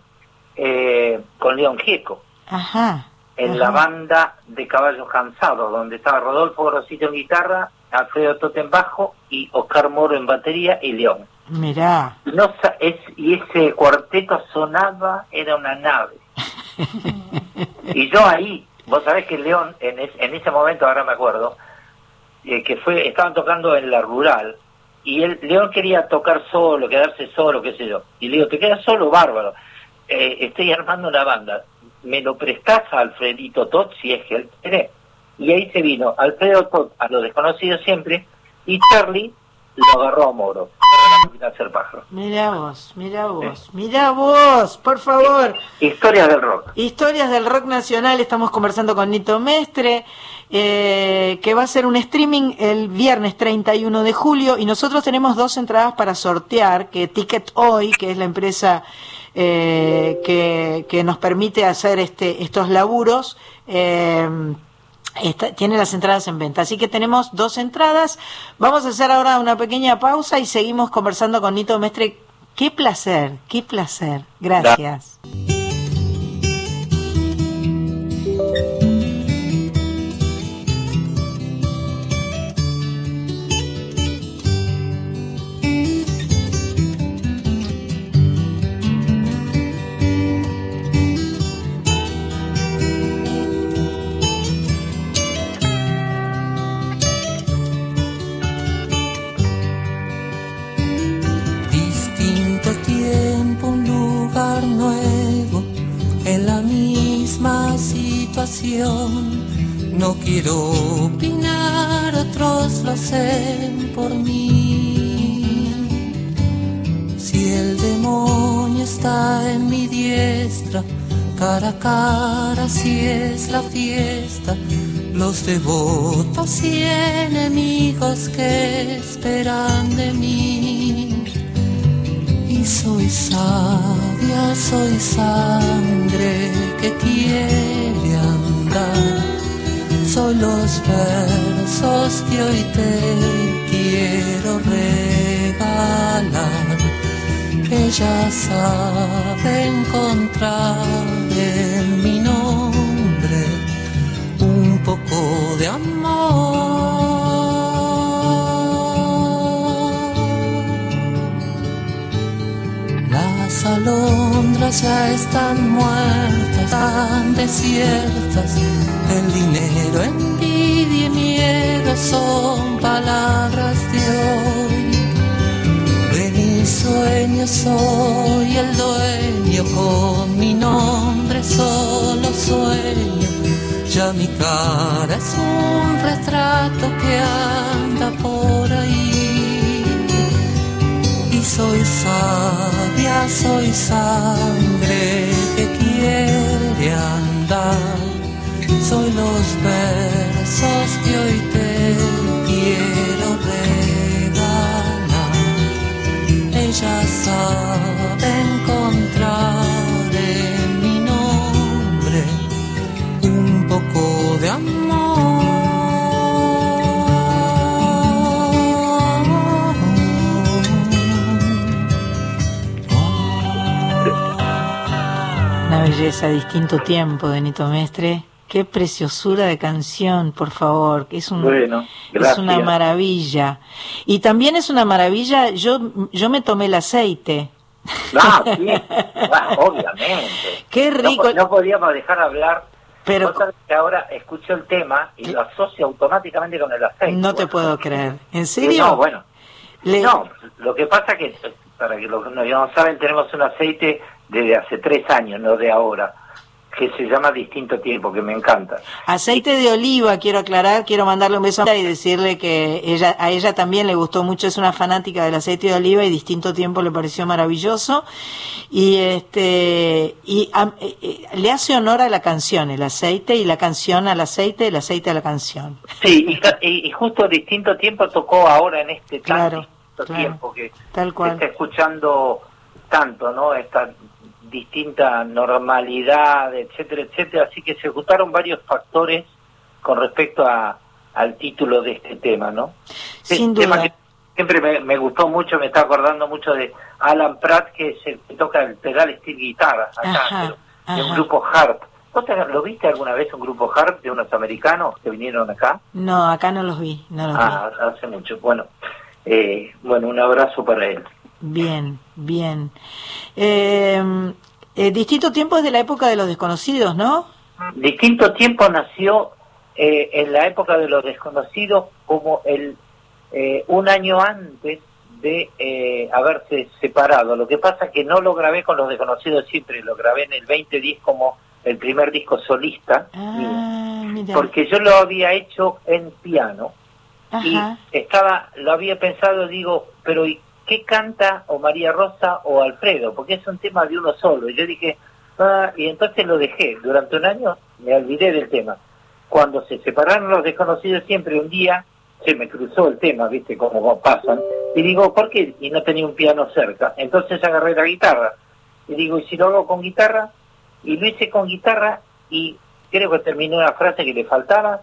eh, con León Gieco, Ajá. en la banda de Caballos Cansados, donde estaba Rodolfo Grosito en guitarra, Alfredo Tote en bajo y Oscar Moro en batería y León. Mirá. No, es, y ese cuarteto sonaba, era una nave. y yo ahí, vos sabés que León, en, es- en ese momento, ahora me acuerdo, eh, que fue estaban tocando en la rural, y él, León quería tocar solo, quedarse solo, qué sé yo. Y le digo, te quedas solo, bárbaro. Eh, estoy armando una banda. ¿Me lo prestás a Alfredito Tot si es que él quiere? Y ahí se vino Alfredo Tot a lo desconocido siempre, y Charlie lo agarró a Moro hacer pájaro. Mirá vos, mirá vos, mirá vos, por favor. Historias del rock. Historias del rock nacional, estamos conversando con Nito Mestre, eh, que va a hacer un streaming el viernes 31 de julio y nosotros tenemos dos entradas para sortear, que Ticket Hoy, que es la empresa eh, que, que nos permite hacer este, estos laburos, eh, está- tiene las entradas en venta. Así que tenemos dos entradas. Vamos a hacer ahora una pequeña pausa y seguimos conversando con Nito Mestre. Qué placer, qué placer. Gracias. No quiero opinar, otros lo hacen por mí. Si el demonio está en mi diestra, cara a cara, si es la fiesta, los devotos y enemigos que esperan de mí. Y soy sabia, soy sangre que quiere Soy los versos que hoy te quiero regalar. Ella sabe encontrar en mi nombre un poco de amor. Las alondras ya están muertas, tan desiertas. El dinero, envidia y miedo son palabras de hoy. De mis sueños soy el dueño, con mi nombre solo sueño. Ya mi cara es un retrato que anda por soy sabia, soy sangre que quiere andar. Soy los versos que hoy te quiero regalar. Ella sabe belleza, distinto tiempo de Nito Mestre. Qué preciosura de canción, por favor. Es, un, Bueno, es gracias. una maravilla. Y también es una maravilla, yo, yo me tomé el aceite. Ah, sí, ah, obviamente. Qué rico. No, podíamos dejar hablar. Pero- que ahora escucho el tema y lo asocio automáticamente con el aceite. No te puedo creer. ¿En serio? No, bueno. Le- No, lo que pasa que, para que los que no, no saben, tenemos un aceite desde hace tres años, no de ahora, que se llama Distinto Tiempo, que me encanta. Aceite de oliva, quiero aclarar, quiero mandarle un beso a y decirle que ella, a ella también le gustó mucho, es una fanática del aceite de oliva y distinto tiempo le pareció maravilloso. Y este y eh, eh, le hace honor a la canción, el aceite y la canción al aceite, el aceite a la canción. Sí, y, y- justo Distinto Tiempo tocó ahora en este tan Claro, distinto claro. tiempo que Tal cual. está escuchando tanto, ¿no? Esta distinta normalidad, etcétera, etcétera. Así que se juntaron varios factores con respecto a, al título de este tema, ¿no? Sin Este tema duda. que siempre me, me gustó mucho, me está acordando mucho de Alan Pratt, que es el que toca el pedal steel guitarra acá, Ajá, de un grupo harp. ¿Vos te- lo viste alguna vez un grupo harp de unos americanos que vinieron acá? No, acá no los vi, no los Ah, hace mucho. Bueno, eh, bueno, un abrazo para él. Bien, bien. Eh, eh, distinto tiempo es de la época de los desconocidos, ¿no? Distinto Tiempo nació eh, en la época de los desconocidos como el eh, un año antes de eh, haberse separado. Lo que pasa que no lo grabé con los desconocidos siempre, lo grabé en el 2010 como el primer disco solista, Ah, mira. porque yo lo había hecho en piano y estaba, lo había pensado, digo, pero ¿y qué canta o María Rosa o Alfredo? Porque es un tema de uno solo. Y yo dije, ah, y entonces lo dejé. Durante un año me olvidé del tema. Cuando se separaron los desconocidos siempre un día se me cruzó el tema, viste cómo pasan, y digo, ¿por qué? Y no tenía un piano cerca. Entonces agarré la guitarra. Y digo, ¿y si lo hago con guitarra? Y lo hice con guitarra y creo que terminó una frase que le faltaba,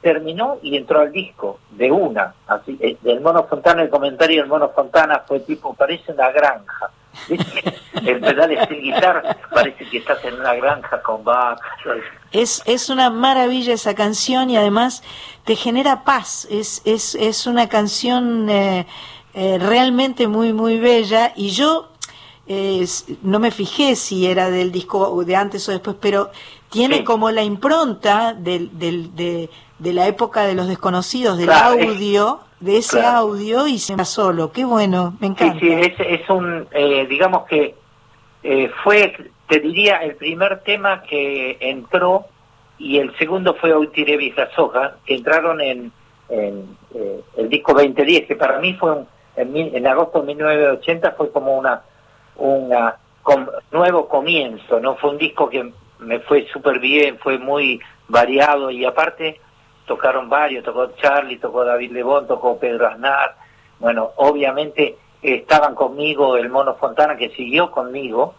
terminó y entró al disco de una. Así, eh, del Mono Fontana, el comentario del Mono Fontana fue tipo, parece una granja. El pedal es el guitarra, parece que estás en una granja con vacas. Es, es una maravilla esa canción y además te genera paz. Es, es, es una canción eh, eh, realmente muy, muy bella. Y yo eh, no me fijé si era del disco de antes o después, pero tiene Sí. como la impronta del, del, de, de la época de los desconocidos, del Claro, es- audio, de ese claro. audio y se va solo. Qué bueno, me Sí, encanta. sí, es, es un, eh, digamos que eh, fue, te diría, el primer tema que entró y el segundo fue Hoy tiré viejas hojas, que entraron en, en, eh, el disco 2010, que para mí fue un, en, mil- en agosto de 1980 fue como una, una com- nuevo comienzo, ¿no? Fue un disco que me fue súper bien, fue muy variado y aparte tocaron varios, tocó Charlie, tocó David Lebón, tocó Pedro Aznar, bueno, obviamente estaban conmigo el Mono Fontana que siguió conmigo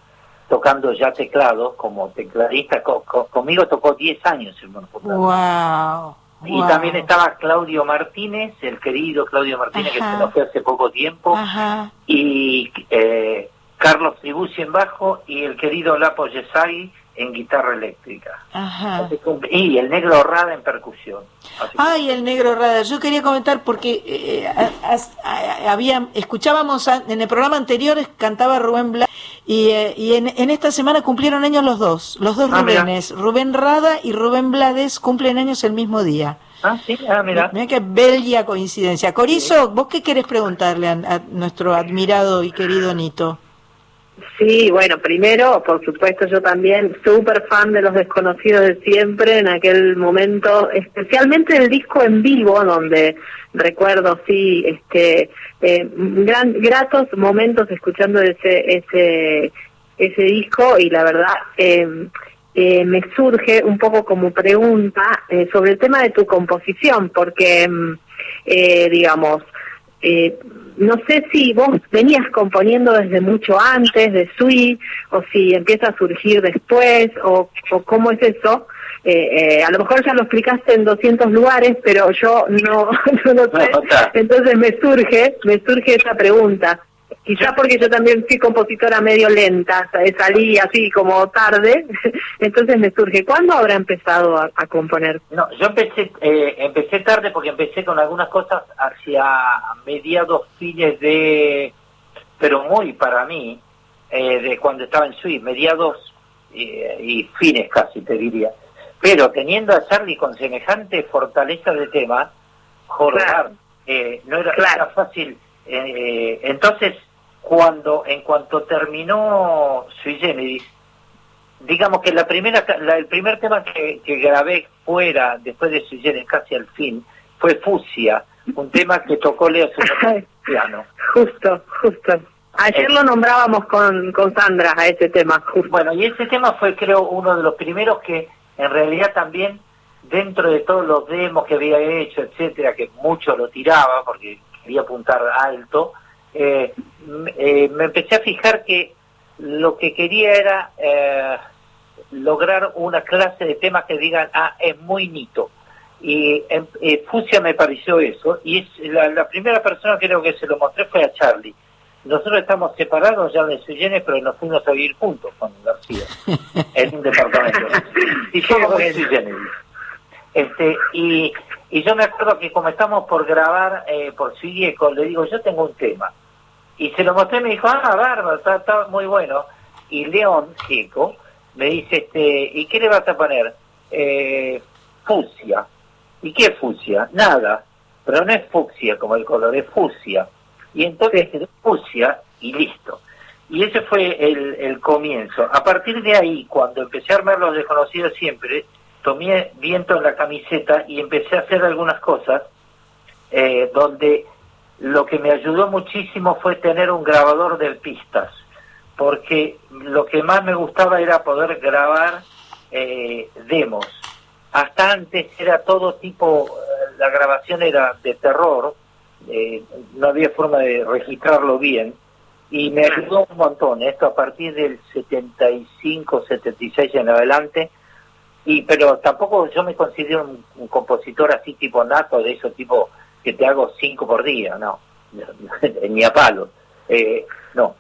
tocando ya teclados como tecladista, co- co- conmigo tocó 10 años el Mono Fontana. Wow. Y también estaba Claudio Martínez, el querido Claudio Martínez que se nos fue hace poco tiempo, Ajá. y eh, Carlos Tribucci en bajo y el querido Lapo Yesagui en guitarra eléctrica. Ajá. Y el negro Rada en percusión. Ay, el negro Rada. Yo quería comentar porque eh, a- a- a- había, escuchábamos en el programa anterior cantaba Rubén Blades y, eh, y en, en esta semana cumplieron años los dos, los dos Ah. Rubénes, Rubén Rada y Rubén Blades cumplen años el mismo día. Ah, sí, ah, mira. Mira qué bella coincidencia. Corizo, ¿vos qué querés preguntarle a, a nuestro admirado y querido Nito? Sí, bueno, primero, por supuesto, yo también súper fan de los desconocidos de siempre en aquel momento, especialmente el disco en vivo, donde recuerdo, sí, este, eh, gran, gratos momentos escuchando ese, ese, ese disco y la verdad, eh, eh, me surge un poco como pregunta eh, sobre el tema de tu composición, porque, eh, digamos, eh, no sé si vos venías componiendo desde mucho antes de Sui o si empieza a surgir después o, o cómo es eso. Eh, eh, a lo mejor ya lo explicaste en 200 lugares, pero yo no, no lo sé. Entonces me surge, me surge esa pregunta. Quizás porque yo también fui compositora medio lenta, sa- salí así como tarde, entonces me surge, ¿cuándo habrá empezado a, a componer? No, yo empecé eh, empecé tarde porque empecé con algunas cosas hacia mediados fines de, pero muy para mí, eh, de cuando estaba en Swiss, mediados eh, y fines casi te diría. Pero teniendo a Charlie con semejante fortaleza de tema, joder, eh, no era, era fácil. eh, entonces, cuando en cuanto terminó Sui Generis, digamos que la primera la- el primer tema que, que grabé fuera después de Sui Generis casi al fin fue Fusia un tema que tocó Leo piano Justo, justo. Ayer lo nombrábamos con, con Sandra a ese tema, justo. bueno y ese tema fue creo uno de los primeros que en realidad también dentro de todos los demos que había hecho etcétera que mucho lo tiraba porque quería apuntar alto eh, eh, me empecé a fijar que lo que quería era eh, lograr una clase de temas que digan, ah, es muy nito. Y en, eh, Fusia me pareció eso, y es la, la primera persona que creo que se lo mostré fue a Charlie. Nosotros estamos separados ya de Suyenes, pero nos fuimos a vivir juntos con García, en un departamento. Y yo como Suyenes. Este, y, y yo me acuerdo que como estamos por grabar eh, por Siguieco, le digo, yo tengo un tema. Y se lo mostré y me dijo, ah, bárbaro, está, está muy bueno. Y León Gieco me dice, este, ¿y qué le vas a poner? Eh, fucsia. ¿Y qué es fucsia? Nada. Pero no es fucsia como el color, es fucsia. Y entonces fucsia y listo. Y ese fue el, el comienzo. A partir de ahí, cuando empecé a armar los desconocidos siempre, tomé viento en la camiseta y empecé a hacer algunas cosas eh, donde lo que me ayudó muchísimo fue tener un grabador de pistas, porque lo que más me gustaba era poder grabar eh, demos. Hasta antes era todo tipo, eh, la grabación era de terror, eh, no había forma de registrarlo bien, y me ayudó un montón, esto a partir del 75, 76 en adelante, y pero tampoco yo me considero un, un compositor así tipo nato, de esos tipo que te hago cinco por día, no, ni a palo. Eh, no,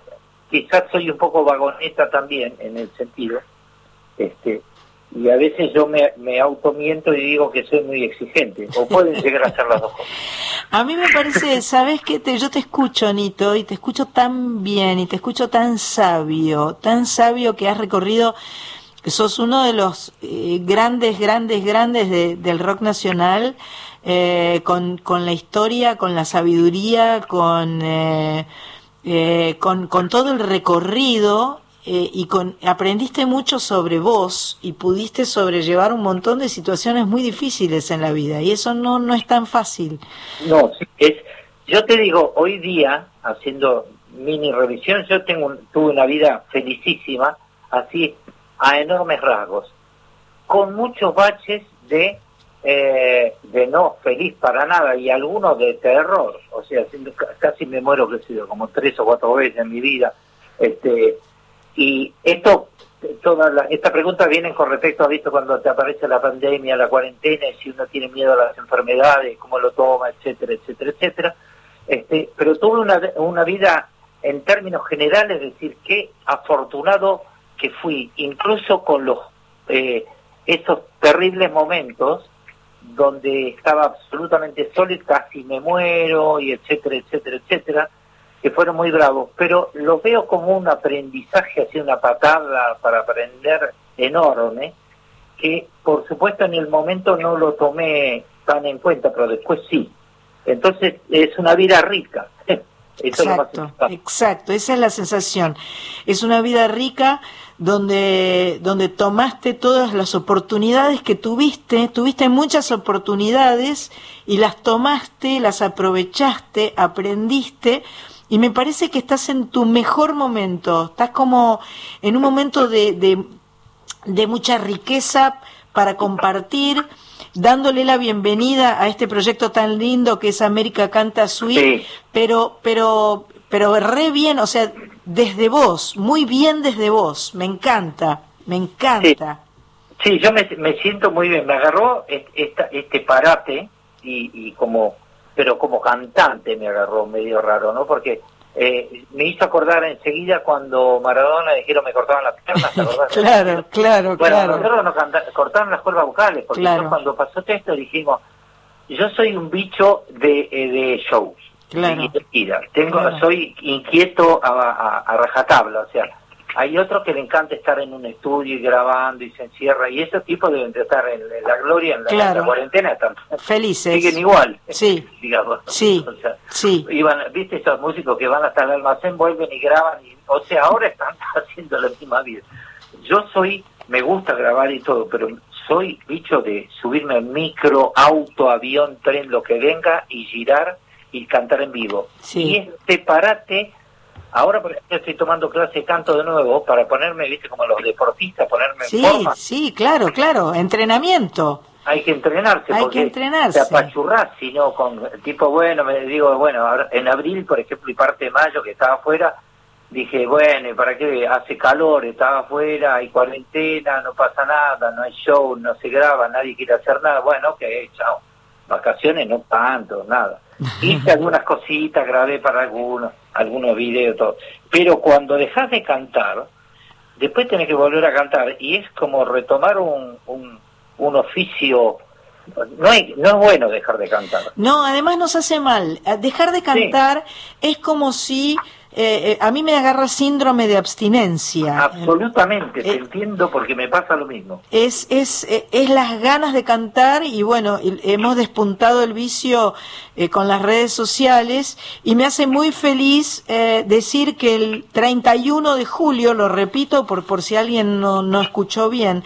quizás soy un poco vagoneta también en el sentido, este, y a veces yo me, me automiento y digo que soy muy exigente, o pueden llegar a ser las dos cosas. A mí me parece, ¿sabes qué? Te, yo te escucho, Nito, y te escucho tan bien, y te escucho tan sabio, tan sabio que has recorrido, sos uno de los eh, grandes, grandes, grandes de- del rock nacional, eh, con, con la historia, con la sabiduría, con, eh, eh, con, con todo el recorrido. eh, y con aprendiste mucho sobre vos y pudiste sobrellevar un montón de situaciones muy difíciles en la vida y eso no no es tan fácil No, es, yo te digo, hoy día, haciendo mini revisión, yo tengo tuve una vida felicísima, así a enormes rasgos, con muchos baches de, eh, de no feliz para nada y algunos de terror, o sea, casi me muero, que sido como tres o cuatro veces en mi vida, este y esto toda la- esta pregunta viene con respecto a visto cuando te aparece la pandemia, la cuarentena, y si uno tiene miedo a las enfermedades, cómo lo toma, etcétera, etcétera, etcétera. Este, pero tuve una, una vida en términos generales, es decir, qué afortunado que fui, incluso con los eh, esos terribles momentos donde estaba absolutamente solo y casi me muero y etcétera, etcétera, etcétera, que fueron muy bravos, pero lo veo como un aprendizaje, así una patada para aprender enorme, que por supuesto en el momento no lo tomé tan en cuenta, pero después sí. Entonces es una vida rica. Eso Exacto, exacto, esa es la sensación. Es una vida rica donde, donde tomaste todas las oportunidades que tuviste, tuviste muchas oportunidades y las tomaste, las aprovechaste, aprendiste y me parece que estás en tu mejor momento, estás como en un momento de, de, de mucha riqueza para compartir, dándole la bienvenida a este proyecto tan lindo que es América Canta Suite, pero, pero, pero re bien, o sea, desde vos, muy bien desde vos, me encanta, me encanta. Sí, yo me, me siento muy bien. Me agarró est- esta, este parate y, y como, pero como cantante me agarró medio raro, ¿no? Porque eh, me hizo acordar enseguida cuando Maradona dijeron me cortaban las piernas. Claro, claro, Bueno, claro. nosotros nos canta- cortaron las cuerdas vocales, porque Claro. yo cuando pasó todo esto dijimos, yo soy un bicho de, eh, de shows. Claro. De. Tengo, Claro. soy inquieto a, a- a rajatabla, o sea, hay otros que le encanta estar en un estudio y grabando y se encierra, y esos tipos deben de estar en, la gloria, en la, en la Claro. cuarentena, están, Felices. siguen igual, Sí, digamos. sí, O sea, sí. iban, viste esos músicos que van hasta el almacén, vuelven y graban, y, o sea, ahora están haciendo la misma vida. Yo soy, me gusta grabar y todo, pero soy bicho de subirme en micro, auto, avión, tren, lo que venga y girar y cantar en vivo. Sí. Y este parate, ahora por ejemplo estoy tomando clase de canto de nuevo para ponerme, viste, como los deportistas, ponerme Sí, en forma. sí, claro, claro. Entrenamiento. Hay que entrenarse. Hay que porque entrenarse. Te apachurrás, si no, con tipo, bueno, me digo, bueno, en abril, por ejemplo, y parte de mayo, que estaba afuera, dije, bueno, ¿y para qué? Hace calor, estaba afuera, hay cuarentena, no pasa nada, no hay show, no se graba, nadie quiere hacer nada. Bueno, ok, chao. Vacaciones no tanto, nada. Hice algunas cositas, grabé para algunos, algunos videos, todo. Pero cuando dejas de cantar, después tenés que volver a cantar y es como retomar un, un, un oficio. No, hay, no es bueno dejar de cantar. No, además nos hace mal. Eh, Dejar de cantar es como si eh, eh, a mí me agarra síndrome de abstinencia. Absolutamente, Eh, te entiendo porque me pasa lo mismo. Es, es, eh, es las ganas de cantar y bueno, hemos despuntado el vicio eh, con las redes sociales y me hace muy feliz eh, decir que el 31 de julio, lo repito por, por si alguien no, no escuchó bien,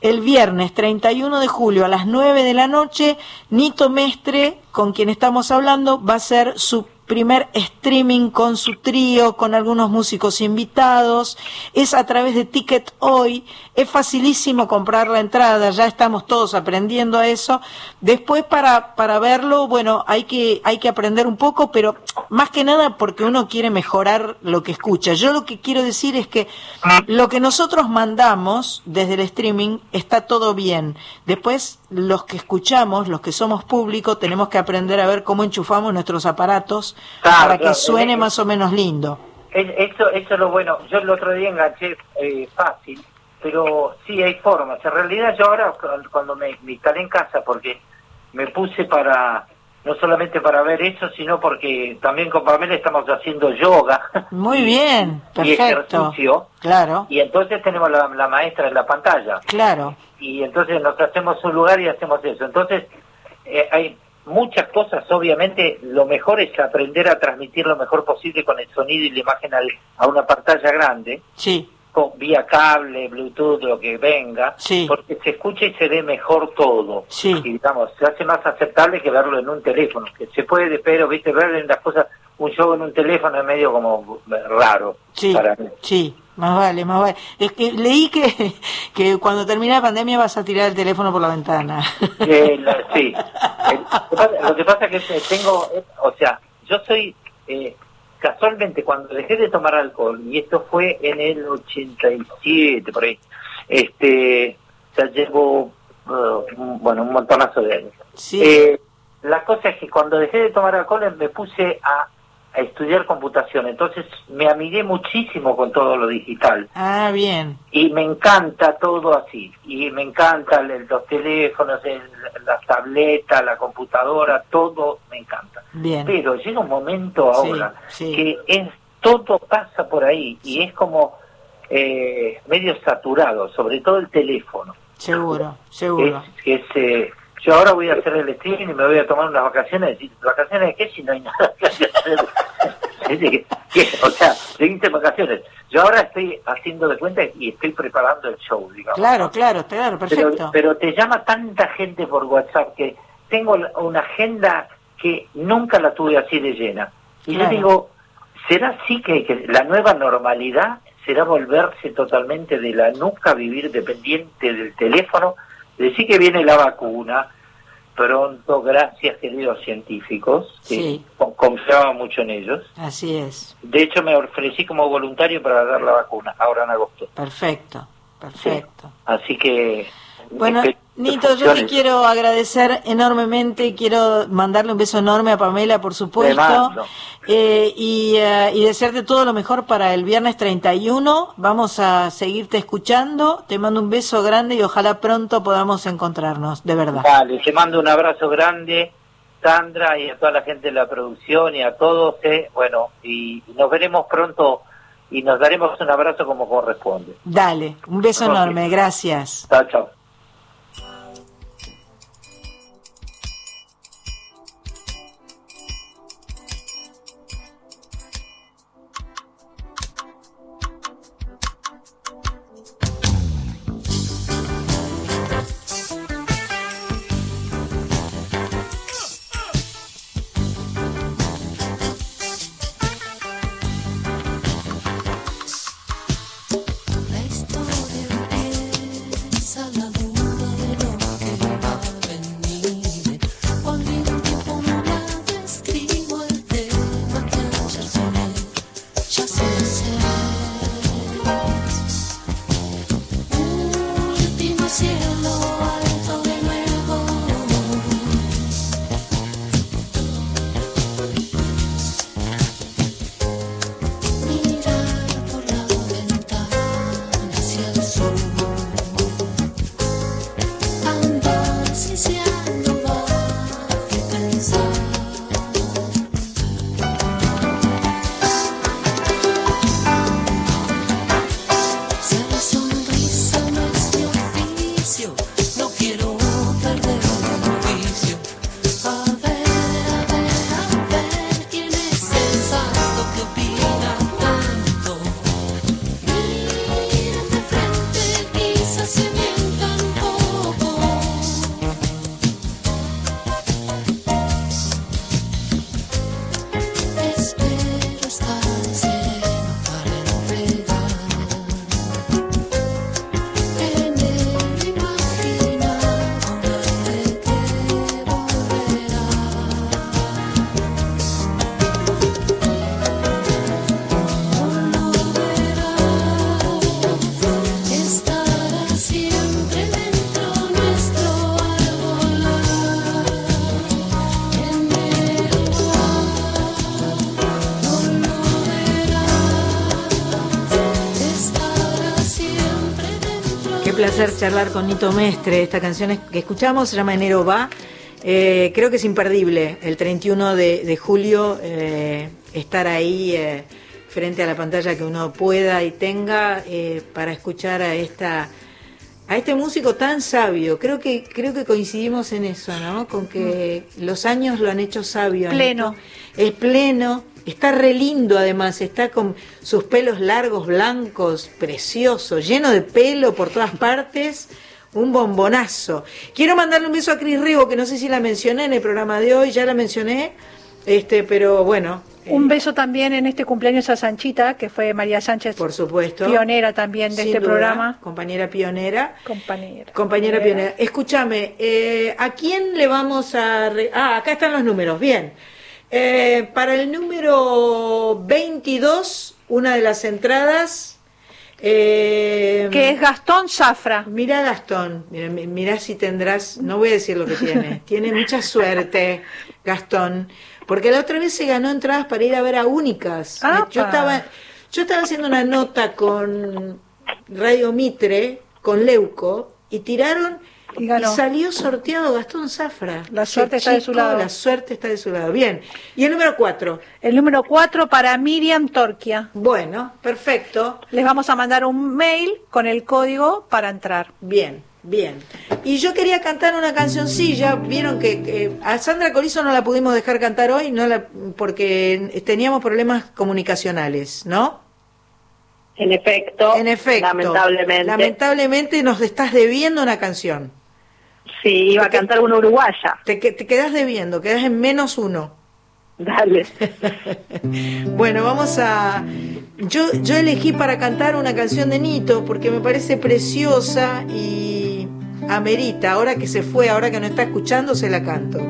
el viernes 31 de julio a las 9 de la noche, Nito Mestre, con quien estamos hablando, va a ser su primer streaming con su trío, con algunos músicos invitados. Es a través de Ticket Hoy. Es facilísimo comprar la entrada, ya estamos todos aprendiendo a eso. Después para, para verlo, bueno, hay que, hay que aprender un poco, pero más que nada porque uno quiere mejorar lo que escucha. Yo lo que quiero decir es que lo que nosotros mandamos desde el streaming está todo bien. Después, los que escuchamos, los que somos público, tenemos que aprender a ver cómo enchufamos nuestros aparatos Claro, para que claro. suene más o menos lindo. Es- Eso, eso es lo bueno. Yo el otro día enganché eh, fácil, pero sí hay formas. En realidad yo ahora cu- cuando me, me instalé en casa, porque me puse para, no solamente para ver eso, sino porque también con Pamela estamos haciendo yoga Muy bien, y ejercicio. Claro, Y entonces tenemos la, la maestra en la pantalla. claro. y entonces nos hacemos un lugar y hacemos eso. Entonces, eh, hay muchas cosas, obviamente, lo mejor es aprender a transmitir lo mejor posible con el sonido y la imagen al- a una pantalla grande, Sí, vía cable, Bluetooth, lo que venga, Sí. porque se escucha y se ve mejor todo. Sí. Y digamos, se hace más aceptable que verlo en un teléfono, que se puede, pero, viste, ver en las cosas, un show en un teléfono es medio como raro sí, para mí. sí. Más vale, más vale. Es que leí que, que cuando termine la pandemia vas a tirar el teléfono por la ventana. Eh, la- sí. El- lo que pasa- es que tengo, o sea, yo soy, eh, casualmente cuando dejé de tomar alcohol, y esto fue en el 87, por ahí, este, ya llevo, un- bueno, un montonazo de años. Sí. Eh, la cosa es que cuando dejé de tomar alcohol me puse a, a estudiar computación, entonces me amigué muchísimo con todo lo digital Ah, bien. y me encanta todo así y me encanta el- los teléfonos el- las tabletas la computadora todo me encanta Bien. pero llega un momento ahora sí. que es todo pasa por ahí y es como eh, medio saturado sobre todo el teléfono Seguro, seguro. es, que es, eh, yo ahora voy a hacer el streaming y me voy a tomar unas vacaciones. ¿Vacaciones de qué si no hay nada que hacer? O sea, seguiste vacaciones. Yo ahora estoy haciendo de cuenta y estoy preparando el show, digamos. Claro, claro, claro, perfecto. Pero, pero te llama tanta gente por WhatsApp que tengo una agenda que nunca la tuve así de llena. Y Claro. yo digo, ¿será así que, que la nueva normalidad será volverse totalmente de la nuca, vivir dependiente del teléfono? Decir que viene la vacuna pronto, gracias queridos científicos, que Sí. confiaba mucho en ellos. Así es. De hecho me ofrecí como voluntario para dar la vacuna, ahora en agosto. Perfecto, perfecto. Así que Bueno, Nito, yo te quiero agradecer enormemente, quiero mandarle un beso enorme a Pamela, por supuesto, eh, y, eh, y desearte todo lo mejor para el viernes 31. Vamos a seguirte escuchando, te mando un beso grande y ojalá pronto podamos encontrarnos, de verdad. Vale, te mando un abrazo grande, Sandra, y a toda la gente de la producción y a todos. eh, bueno, y nos veremos pronto y nos daremos un abrazo como corresponde. Dale, un beso Ok. enorme, gracias. Chao, chao. Placer charlar con Nito Mestre. Esta canción que escuchamos se llama Enero va. Eh, creo que es imperdible el 31 de, de julio eh, estar ahí eh, frente a la pantalla que uno pueda y tenga para escuchar a esta a este músico tan sabio. Creo que creo que coincidimos en eso, ¿no? Con que los años lo han hecho sabio. Pleno. Es pleno. Está re lindo además, está con sus pelos largos, blancos, precioso, lleno de pelo por todas partes, un bombonazo. Quiero mandarle un beso a Cris Rego, que no sé si la mencioné en el programa de hoy, ya la mencioné, este, pero bueno, Un beso también en este cumpleaños a Sanchita, que fue María Sánchez, por supuesto. pionera también de sin este duda, programa. Compañera pionera. Compañera. Compañera pionera. Escúchame, eh, ¿a quién le vamos a... re- Ah, acá están los números, bien. Eh, para el número 22, una de las entradas... eh, Que es Gastón Zafra. Mira Gastón, mira, mi- mira si tendrás, no voy a decir lo que tiene, tiene mucha suerte Gastón, porque la otra vez se ganó entradas para ir a ver a Únicas. ¡Apa! Yo estaba, yo estaba haciendo una nota con Radio Mitre, con Leuco, y tiraron Y salió sorteado Gastón Zafra. La suerte está de su lado. La suerte está de su lado. Bien. Y el número 4. El número 4 para Miriam Torquia. Bueno, perfecto. Les vamos a mandar un mail con el código para entrar. Bien, bien. Y yo quería cantar una cancioncilla, vieron que eh, a Sandra Corizo no la pudimos dejar cantar hoy, no la, porque teníamos problemas comunicacionales, ¿no? En efecto, En efecto. lamentablemente. Lamentablemente nos estás debiendo una canción. Sí, iba a cantar una uruguaya. Te, que- te quedas debiendo, quedas en menos uno. Dale. Bueno, vamos a... Yo, yo elegí para cantar una canción de Nito porque me parece preciosa y amerita. Ahora que se fue, ahora que no está escuchando, se la canto.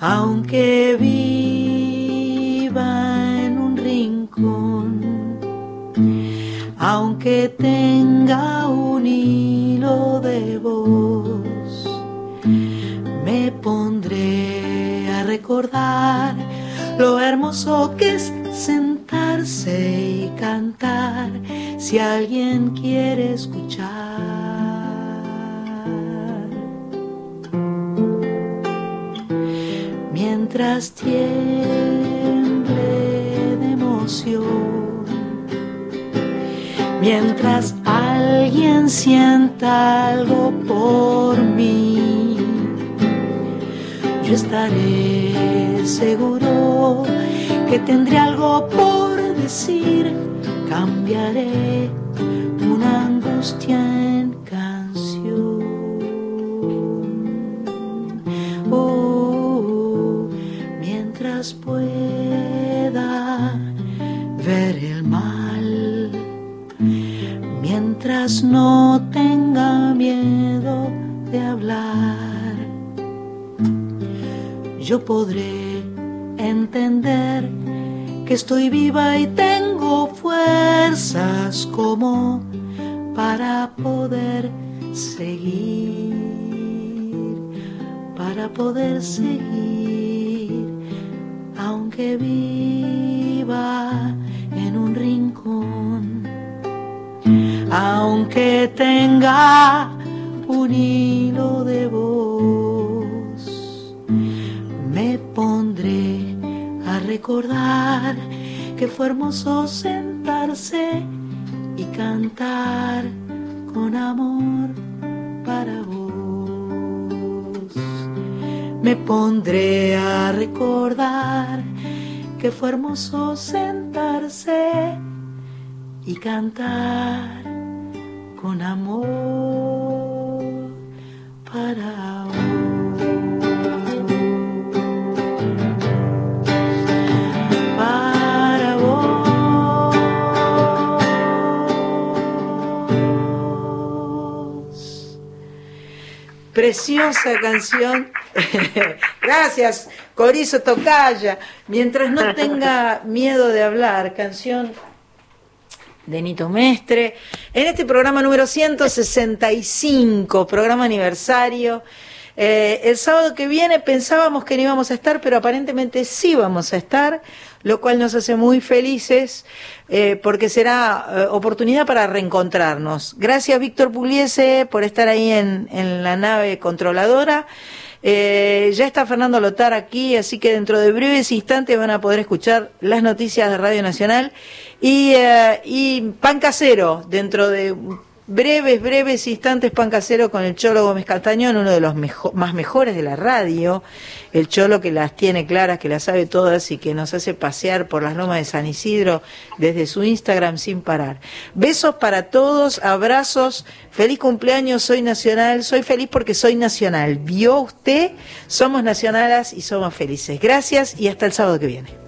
Aunque viva en un rincón, aunque tenga un un hilo de voz. Me pondré a recordar lo hermoso que es sentarse y cantar si alguien quiere escuchar. Mientras tiemble de emoción, mientras alguien sienta algo por mí, yo estaré seguro que tendré algo por decir, cambiaré una angustia estoy viva y tengo hermoso sentarse y cantar con amor para vos. Me pondré a recordar que fue hermoso sentarse y cantar Preciosa canción. Gracias, Corizo Tocaya. Mientras no tenga miedo de hablar, canción de Nito Mestre. En este programa número 165, programa aniversario. Eh, el sábado que viene pensábamos que no íbamos a estar, pero aparentemente sí vamos a estar, lo cual nos hace muy felices eh, porque será eh, oportunidad para reencontrarnos. Gracias Víctor Pugliese por estar ahí en, en la nave controladora. Eh, ya está Fernando Lotar aquí, así que dentro de breves instantes van a poder escuchar las noticias de Radio Nacional y, y Pan Casero, dentro de breves, breves instantes Pan Casero con el Cholo Gómez Castañón, uno de los más mejores de la radio, el Cholo que las tiene claras, que las sabe todas y que nos hace pasear por las lomas de San Isidro desde su Instagram sin parar. Besos para todos, abrazos, feliz cumpleaños, soy nacional, soy feliz porque soy nacional. ¿Vio usted? Somos nacionalas y somos felices. Gracias y hasta el sábado que viene.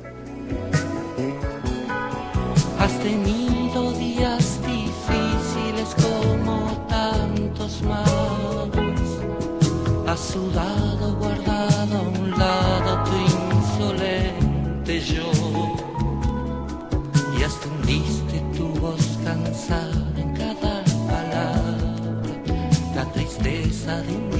Has sudado, guardado a un lado tu insolente yo. Y hasta hundiste tu voz cansada en cada palabra. La tristeza de un